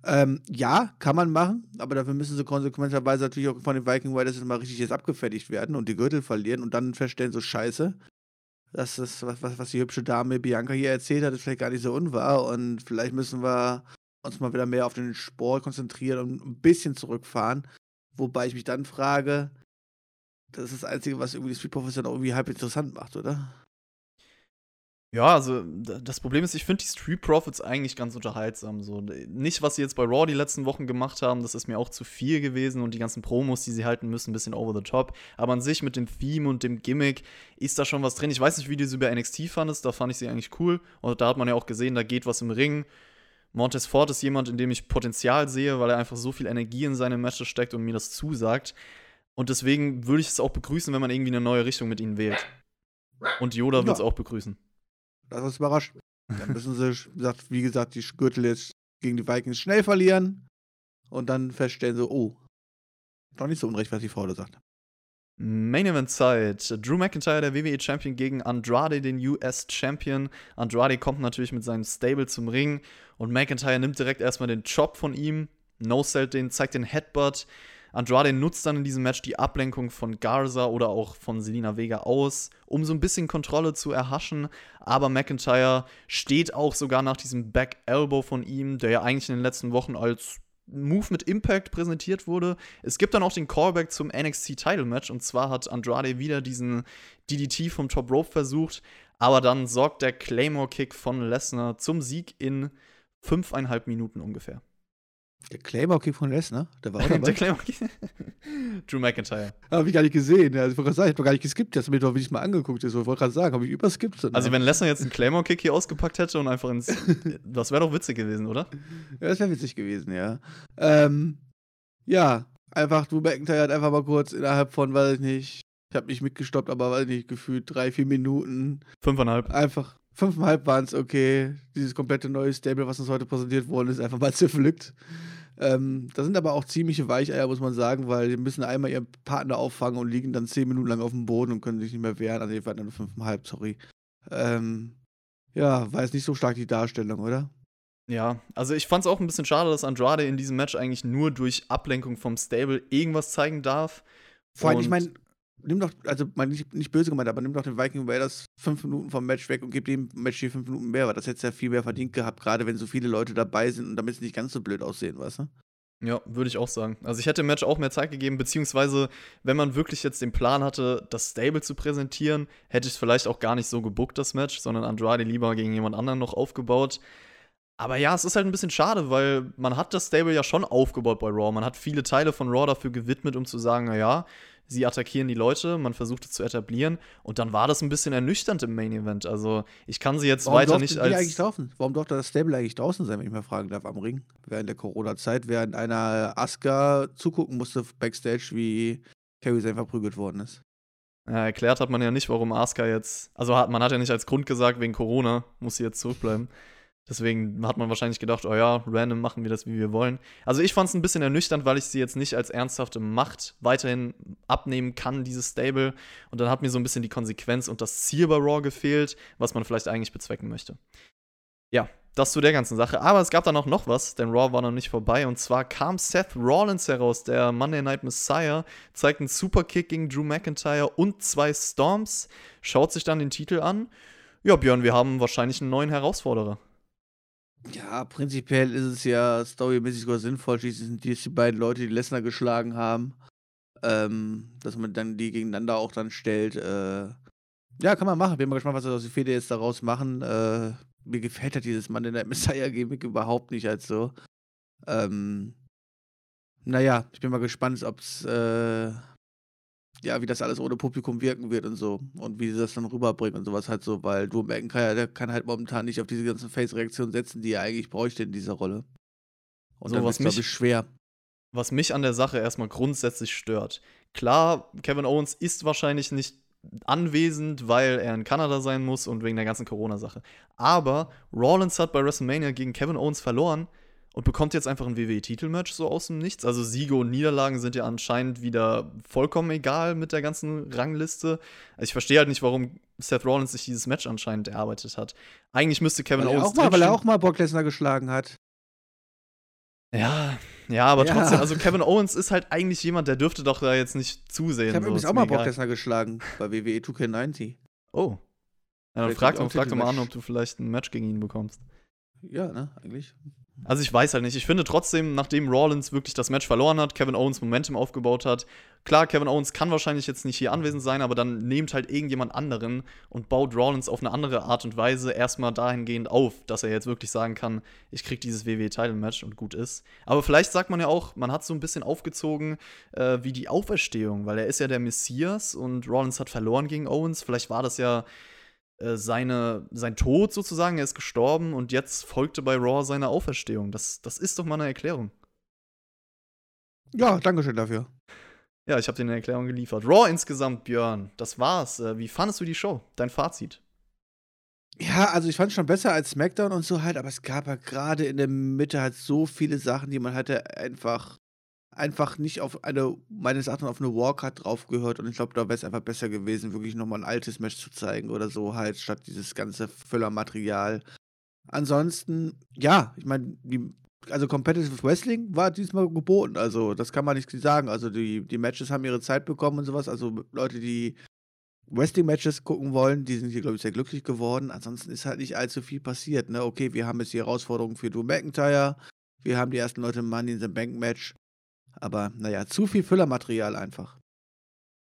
Ähm, ja, kann man machen, aber dafür müssen sie konsequenterweise natürlich auch von den Viking Raiders jetzt mal richtig jetzt abgefertigt werden und die Gürtel verlieren und dann feststellen, so scheiße. Das ist, was, was, was die hübsche Dame Bianca hier erzählt hat, ist vielleicht gar nicht so unwahr und vielleicht müssen wir uns mal wieder mehr auf den Sport konzentrieren und ein bisschen zurückfahren. Wobei ich mich dann frage, das ist das Einzige, was irgendwie die Street Profits dann auch irgendwie halb interessant macht, oder? Ja, also das Problem ist, ich finde die Street Profits eigentlich ganz unterhaltsam. So. Nicht, was sie jetzt bei Raw die letzten Wochen gemacht haben, das ist mir auch zu viel gewesen und die ganzen Promos, die sie halten müssen, ein bisschen over the top. Aber an sich mit dem Theme und dem Gimmick ist da schon was drin. Ich weiß nicht, wie du sie bei NXT fandest, da fand ich sie eigentlich cool. Und da hat man ja auch gesehen, da geht was im Ring. Montez Ford ist jemand, in dem ich Potenzial sehe, weil er einfach so viel Energie in seine Matches steckt und mir das zusagt. Und deswegen würde ich es auch begrüßen, wenn man irgendwie eine neue Richtung mit ihnen wählt. Und Yoda wird es Ja. auch begrüßen. Das ist überrascht. Dann müssen sie, wie gesagt, die Gürtel jetzt gegen die Vikings schnell verlieren und dann feststellen so, oh, doch nicht so unrecht, was die Frau da sagt. Main Event Zeit. Drew McIntyre, der WWE Champion, gegen Andrade, den US Champion. Andrade kommt natürlich mit seinem Stable zum Ring und McIntyre nimmt direkt erstmal den Chop von ihm, no-sellt den, zeigt den Headbutt. Andrade nutzt dann in diesem Match die Ablenkung von Garza oder auch von Selina Vega aus, um so ein bisschen Kontrolle zu erhaschen. Aber McIntyre steht auch sogar nach diesem Back Elbow von ihm, der ja eigentlich in den letzten Wochen als Move mit Impact präsentiert wurde. Es gibt dann auch den Callback zum NXT Title Match und zwar hat Andrade wieder diesen DDT vom Top Rope versucht, aber dann sorgt der Claymore Kick von Lesnar zum Sieg in fünfeinhalb Minuten ungefähr. Der Claymore-Kick von Lesnar, der war auch dabei. der Claymore-Kick. Drew McIntyre. Habe ich gar nicht gesehen. Also, ich wollte gerade sagen, ich habe gar nicht geskippt. Das habe ich doch nicht mal angeguckt. Ich wollte gerade sagen, habe ich überskippt. Also, wenn Lesnar jetzt einen Claymore-Kick hier ausgepackt hätte und einfach ins. das wäre doch witzig gewesen, oder? Ja, das wäre witzig gewesen, ja. Ähm, ja, einfach, Drew McIntyre hat einfach mal kurz innerhalb von, weiß ich nicht, ich habe nicht mitgestoppt, aber weiß ich nicht, gefühlt drei, vier Minuten. Fünfeinhalb. Einfach. Fünfeinhalb waren es, okay. Dieses komplette neue Stable, was uns heute präsentiert worden ist, einfach mal zerpflückt. Ähm, da sind aber auch ziemliche Weicheier, muss man sagen, weil die müssen einmal ihren Partner auffangen und liegen dann zehn Minuten lang auf dem Boden und können sich nicht mehr wehren. Also, die waren nur fünfeinhalb, sorry. Ähm, ja, war jetzt nicht so stark die Darstellung, oder? Ja, also ich fand es auch ein bisschen schade, dass Andrade in diesem Match eigentlich nur durch Ablenkung vom Stable irgendwas zeigen darf. Vor allem, ich meine, nimm doch, also nicht, nicht böse gemeint, aber nimm doch den Viking Raiders fünf Minuten vom Match weg und gib dem Match die fünf Minuten mehr, weil das hätte ja viel mehr verdient gehabt, gerade wenn so viele Leute dabei sind und damit es nicht ganz so blöd aussehen, weißt du? Ja, würde ich auch sagen. Also ich hätte dem Match auch mehr Zeit gegeben, beziehungsweise wenn man wirklich jetzt den Plan hatte, das Stable zu präsentieren, hätte ich es vielleicht auch gar nicht so gebuckt, das Match, sondern Andrade lieber gegen jemand anderen noch aufgebaut. Aber ja, es ist halt ein bisschen schade, weil man hat das Stable ja schon aufgebaut bei Raw. Man hat viele Teile von Raw dafür gewidmet, um zu sagen, naja, sie attackieren die Leute, man versucht es zu etablieren und dann war das ein bisschen ernüchternd im Main Event. Also ich kann sie jetzt Warum weiter nicht als. Eigentlich draußen? Warum durfte das Stable eigentlich draußen sein, wenn ich mal fragen darf, am Ring? Während der Corona-Zeit, während einer Asuka zugucken musste backstage, wie Carrie sein verprügelt worden ist. Ja, erklärt hat man ja nicht, warum Asuka jetzt. Also hat, man hat ja nicht als Grund gesagt, wegen Corona muss sie jetzt zurückbleiben. Deswegen hat man wahrscheinlich gedacht, oh ja, random machen wir das, wie wir wollen. Also ich fand es ein bisschen ernüchternd, weil ich sie jetzt nicht als ernsthafte Macht weiterhin abnehmen kann, dieses Stable. Und dann hat mir so ein bisschen die Konsequenz und das Ziel bei Raw gefehlt, was man vielleicht eigentlich bezwecken möchte. Ja, das zu der ganzen Sache. Aber es gab dann auch noch was, denn Raw war noch nicht vorbei. Und zwar kam Seth Rollins heraus, der Monday Night Messiah, zeigt einen Superkick gegen Drew McIntyre und zwei Storms, schaut sich dann den Titel an. Ja, Björn, wir haben wahrscheinlich einen neuen Herausforderer. Ja, prinzipiell ist es ja storymäßig sogar sinnvoll. Schließlich sind die beiden Leute, die Lesnar geschlagen haben. Ähm, dass man dann die gegeneinander auch dann stellt. Äh, ja, kann man machen. Bin mal gespannt, was das aus die Fede jetzt daraus machen. Äh, mir gefällt halt dieses Mann in der Messiah-Gimmick überhaupt nicht als so. Ähm, naja, ich bin mal gespannt, ob es äh, ja, wie das alles ohne Publikum wirken wird und so. Und wie sie das dann rüberbringen und sowas halt so, weil Drew McIntyre, der kann halt momentan nicht auf diese ganzen Face-Reaktionen setzen, die er eigentlich bräuchte in dieser Rolle. Und so, dann was mich, ich, schwer. Was mich an der Sache erstmal grundsätzlich stört. Klar, Kevin Owens ist wahrscheinlich nicht anwesend, weil er in Kanada sein muss und wegen der ganzen Corona-Sache. Aber Rollins hat bei WrestleMania gegen Kevin Owens verloren und bekommt jetzt einfach ein WWE-Titelmatch so aus dem Nichts. Also Siege und Niederlagen sind ja anscheinend wieder vollkommen egal mit der ganzen Rangliste. Also ich verstehe halt nicht, warum Seth Rollins sich dieses Match anscheinend erarbeitet hat. Eigentlich müsste Kevin weil Owens. Auch mal, weil er auch mal Brock Lesnar geschlagen hat. Ja, ja, aber ja. trotzdem, also Kevin Owens ist halt eigentlich jemand, der dürfte doch da jetzt nicht zusehen. Ich habe so, übrigens auch mal Brock Lesnar geschlagen bei WWE 2K90. Oh. Ja, dann frag, frag doch mal an, ob du vielleicht ein Match gegen ihn bekommst. Ja, ne, eigentlich. Also ich weiß halt nicht. Ich finde trotzdem, nachdem Rollins wirklich das Match verloren hat, Kevin Owens Momentum aufgebaut hat, klar, Kevin Owens kann wahrscheinlich jetzt nicht hier anwesend sein, aber dann nehmt halt irgendjemand anderen und baut Rollins auf eine andere Art und Weise erstmal dahingehend auf, dass er jetzt wirklich sagen kann, ich krieg dieses WWE-Title-Match und gut ist. Aber vielleicht sagt man ja auch, man hat so ein bisschen aufgezogen äh, wie die Auferstehung, weil er ist ja der Messias und Rollins hat verloren gegen Owens. Vielleicht war das ja seine, sein Tod sozusagen, er ist gestorben und jetzt folgte bei Raw seine Auferstehung. Das, das ist doch mal eine Erklärung. Ja, danke schön dafür. Ja, ich habe dir eine Erklärung geliefert. Raw insgesamt, Björn, das war's. Äh, wie fandest du die Show? Dein Fazit? Ja, also ich fand es schon besser als SmackDown und so halt, aber es gab halt gerade in der Mitte halt so viele Sachen, die man hatte einfach einfach nicht auf eine, meines Erachtens auf eine Warcard draufgehört und ich glaube, da wäre es einfach besser gewesen, wirklich nochmal ein altes Match zu zeigen oder so halt, statt dieses ganze Füllermaterial. Ansonsten, ja, ich meine, also Competitive Wrestling war diesmal geboten, also das kann man nicht sagen. Also die, die Matches haben ihre Zeit bekommen und sowas. Also Leute, die Wrestling-Matches gucken wollen, die sind hier, glaube ich, sehr glücklich geworden. Ansonsten ist halt nicht allzu viel passiert. Ne? Okay, wir haben jetzt die Herausforderung für Drew McIntyre. Wir haben die ersten Leute im Money in the Bank Match. Aber naja, zu viel Füllermaterial einfach.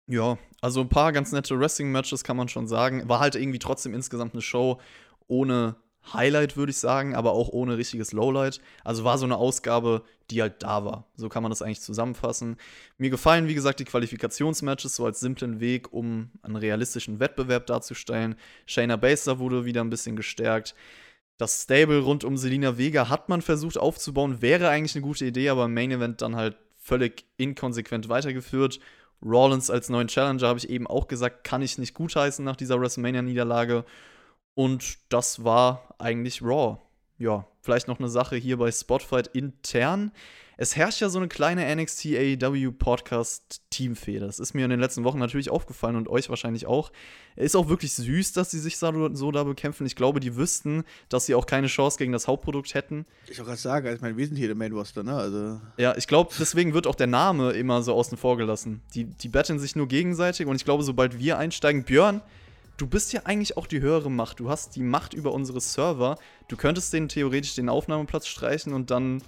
Ja, also ein paar ganz nette Wrestling-Matches kann man schon sagen. War halt irgendwie trotzdem insgesamt eine Show ohne Highlight, würde ich sagen, aber auch ohne richtiges Lowlight. Also war so eine Ausgabe, die halt da war. So kann man das eigentlich zusammenfassen. Mir gefallen, wie gesagt, die Qualifikationsmatches so als simplen Weg, um einen realistischen Wettbewerb darzustellen. Shayna Baszler wurde wieder ein bisschen gestärkt. Das Stable rund um Selina Vega hat man versucht aufzubauen, wäre eigentlich eine gute Idee, aber im Main Event dann halt völlig inkonsequent weitergeführt. Rollins als neuen Challenger habe ich eben auch gesagt, kann ich nicht gutheißen nach dieser WrestleMania-Niederlage. Und das war eigentlich Raw. Ja, vielleicht noch eine Sache hier bei Spotfight intern. Es herrscht ja so eine kleine NXT AEW Podcast Teamfehler. Das ist mir in den letzten Wochen natürlich aufgefallen und euch wahrscheinlich auch. Ist auch wirklich süß, dass sie sich so, so da bekämpfen. Ich glaube, die wüssten, dass sie auch keine Chance gegen das Hauptprodukt hätten. Ich wollte gerade sagen, ich meine, wir sind hier der Main Roster, ne? Also ja, ich glaube, deswegen wird auch der Name immer so außen vor gelassen. Die, die betteln sich nur gegenseitig und ich glaube, sobald wir einsteigen, Björn, du bist ja eigentlich auch die höhere Macht. Du hast die Macht über unsere Server. Du könntest denen theoretisch den Aufnahmeplatz streichen und dann,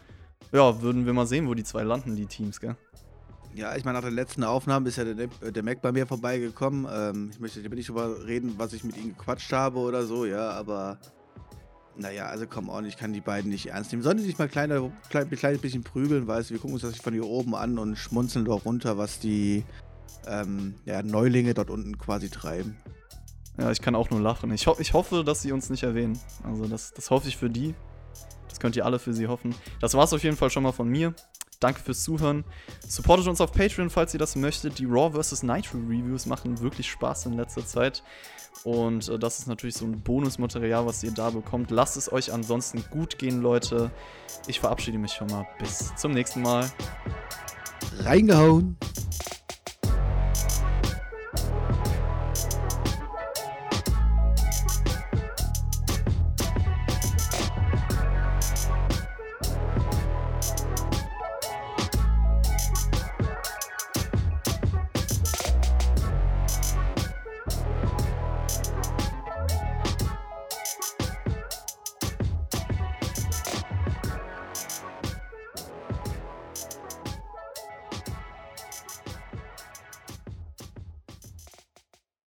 ja, würden wir mal sehen, wo die zwei landen, die Teams, gell? Ja, ich meine, nach der letzten Aufnahme ist ja der, der Mac bei mir vorbeigekommen. Ähm, ich möchte nicht darüber reden, was ich mit ihm gequatscht habe oder so, ja, aber naja, also komm on, ich kann die beiden nicht ernst nehmen. Sollen die sich mal kleiner, klein, kleines bisschen prügeln, weißt du, wir gucken uns das von hier oben an und schmunzeln dort runter, was die ähm, ja, Neulinge dort unten quasi treiben. Ja, ich kann auch nur lachen. Ich, ho ich hoffe, dass sie uns nicht erwähnen. Also das, das hoffe ich für die. Das könnt ihr alle für sie hoffen. Das war es auf jeden Fall schon mal von mir. Danke fürs Zuhören. Supportet uns auf Patreon, falls ihr das möchtet. Die Raw vs. Nitro Reviews machen wirklich Spaß in letzter Zeit. Und äh, das ist natürlich so ein Bonusmaterial, was ihr da bekommt. Lasst es euch ansonsten gut gehen, Leute. Ich verabschiede mich schon mal. Bis zum nächsten Mal. Reingehauen.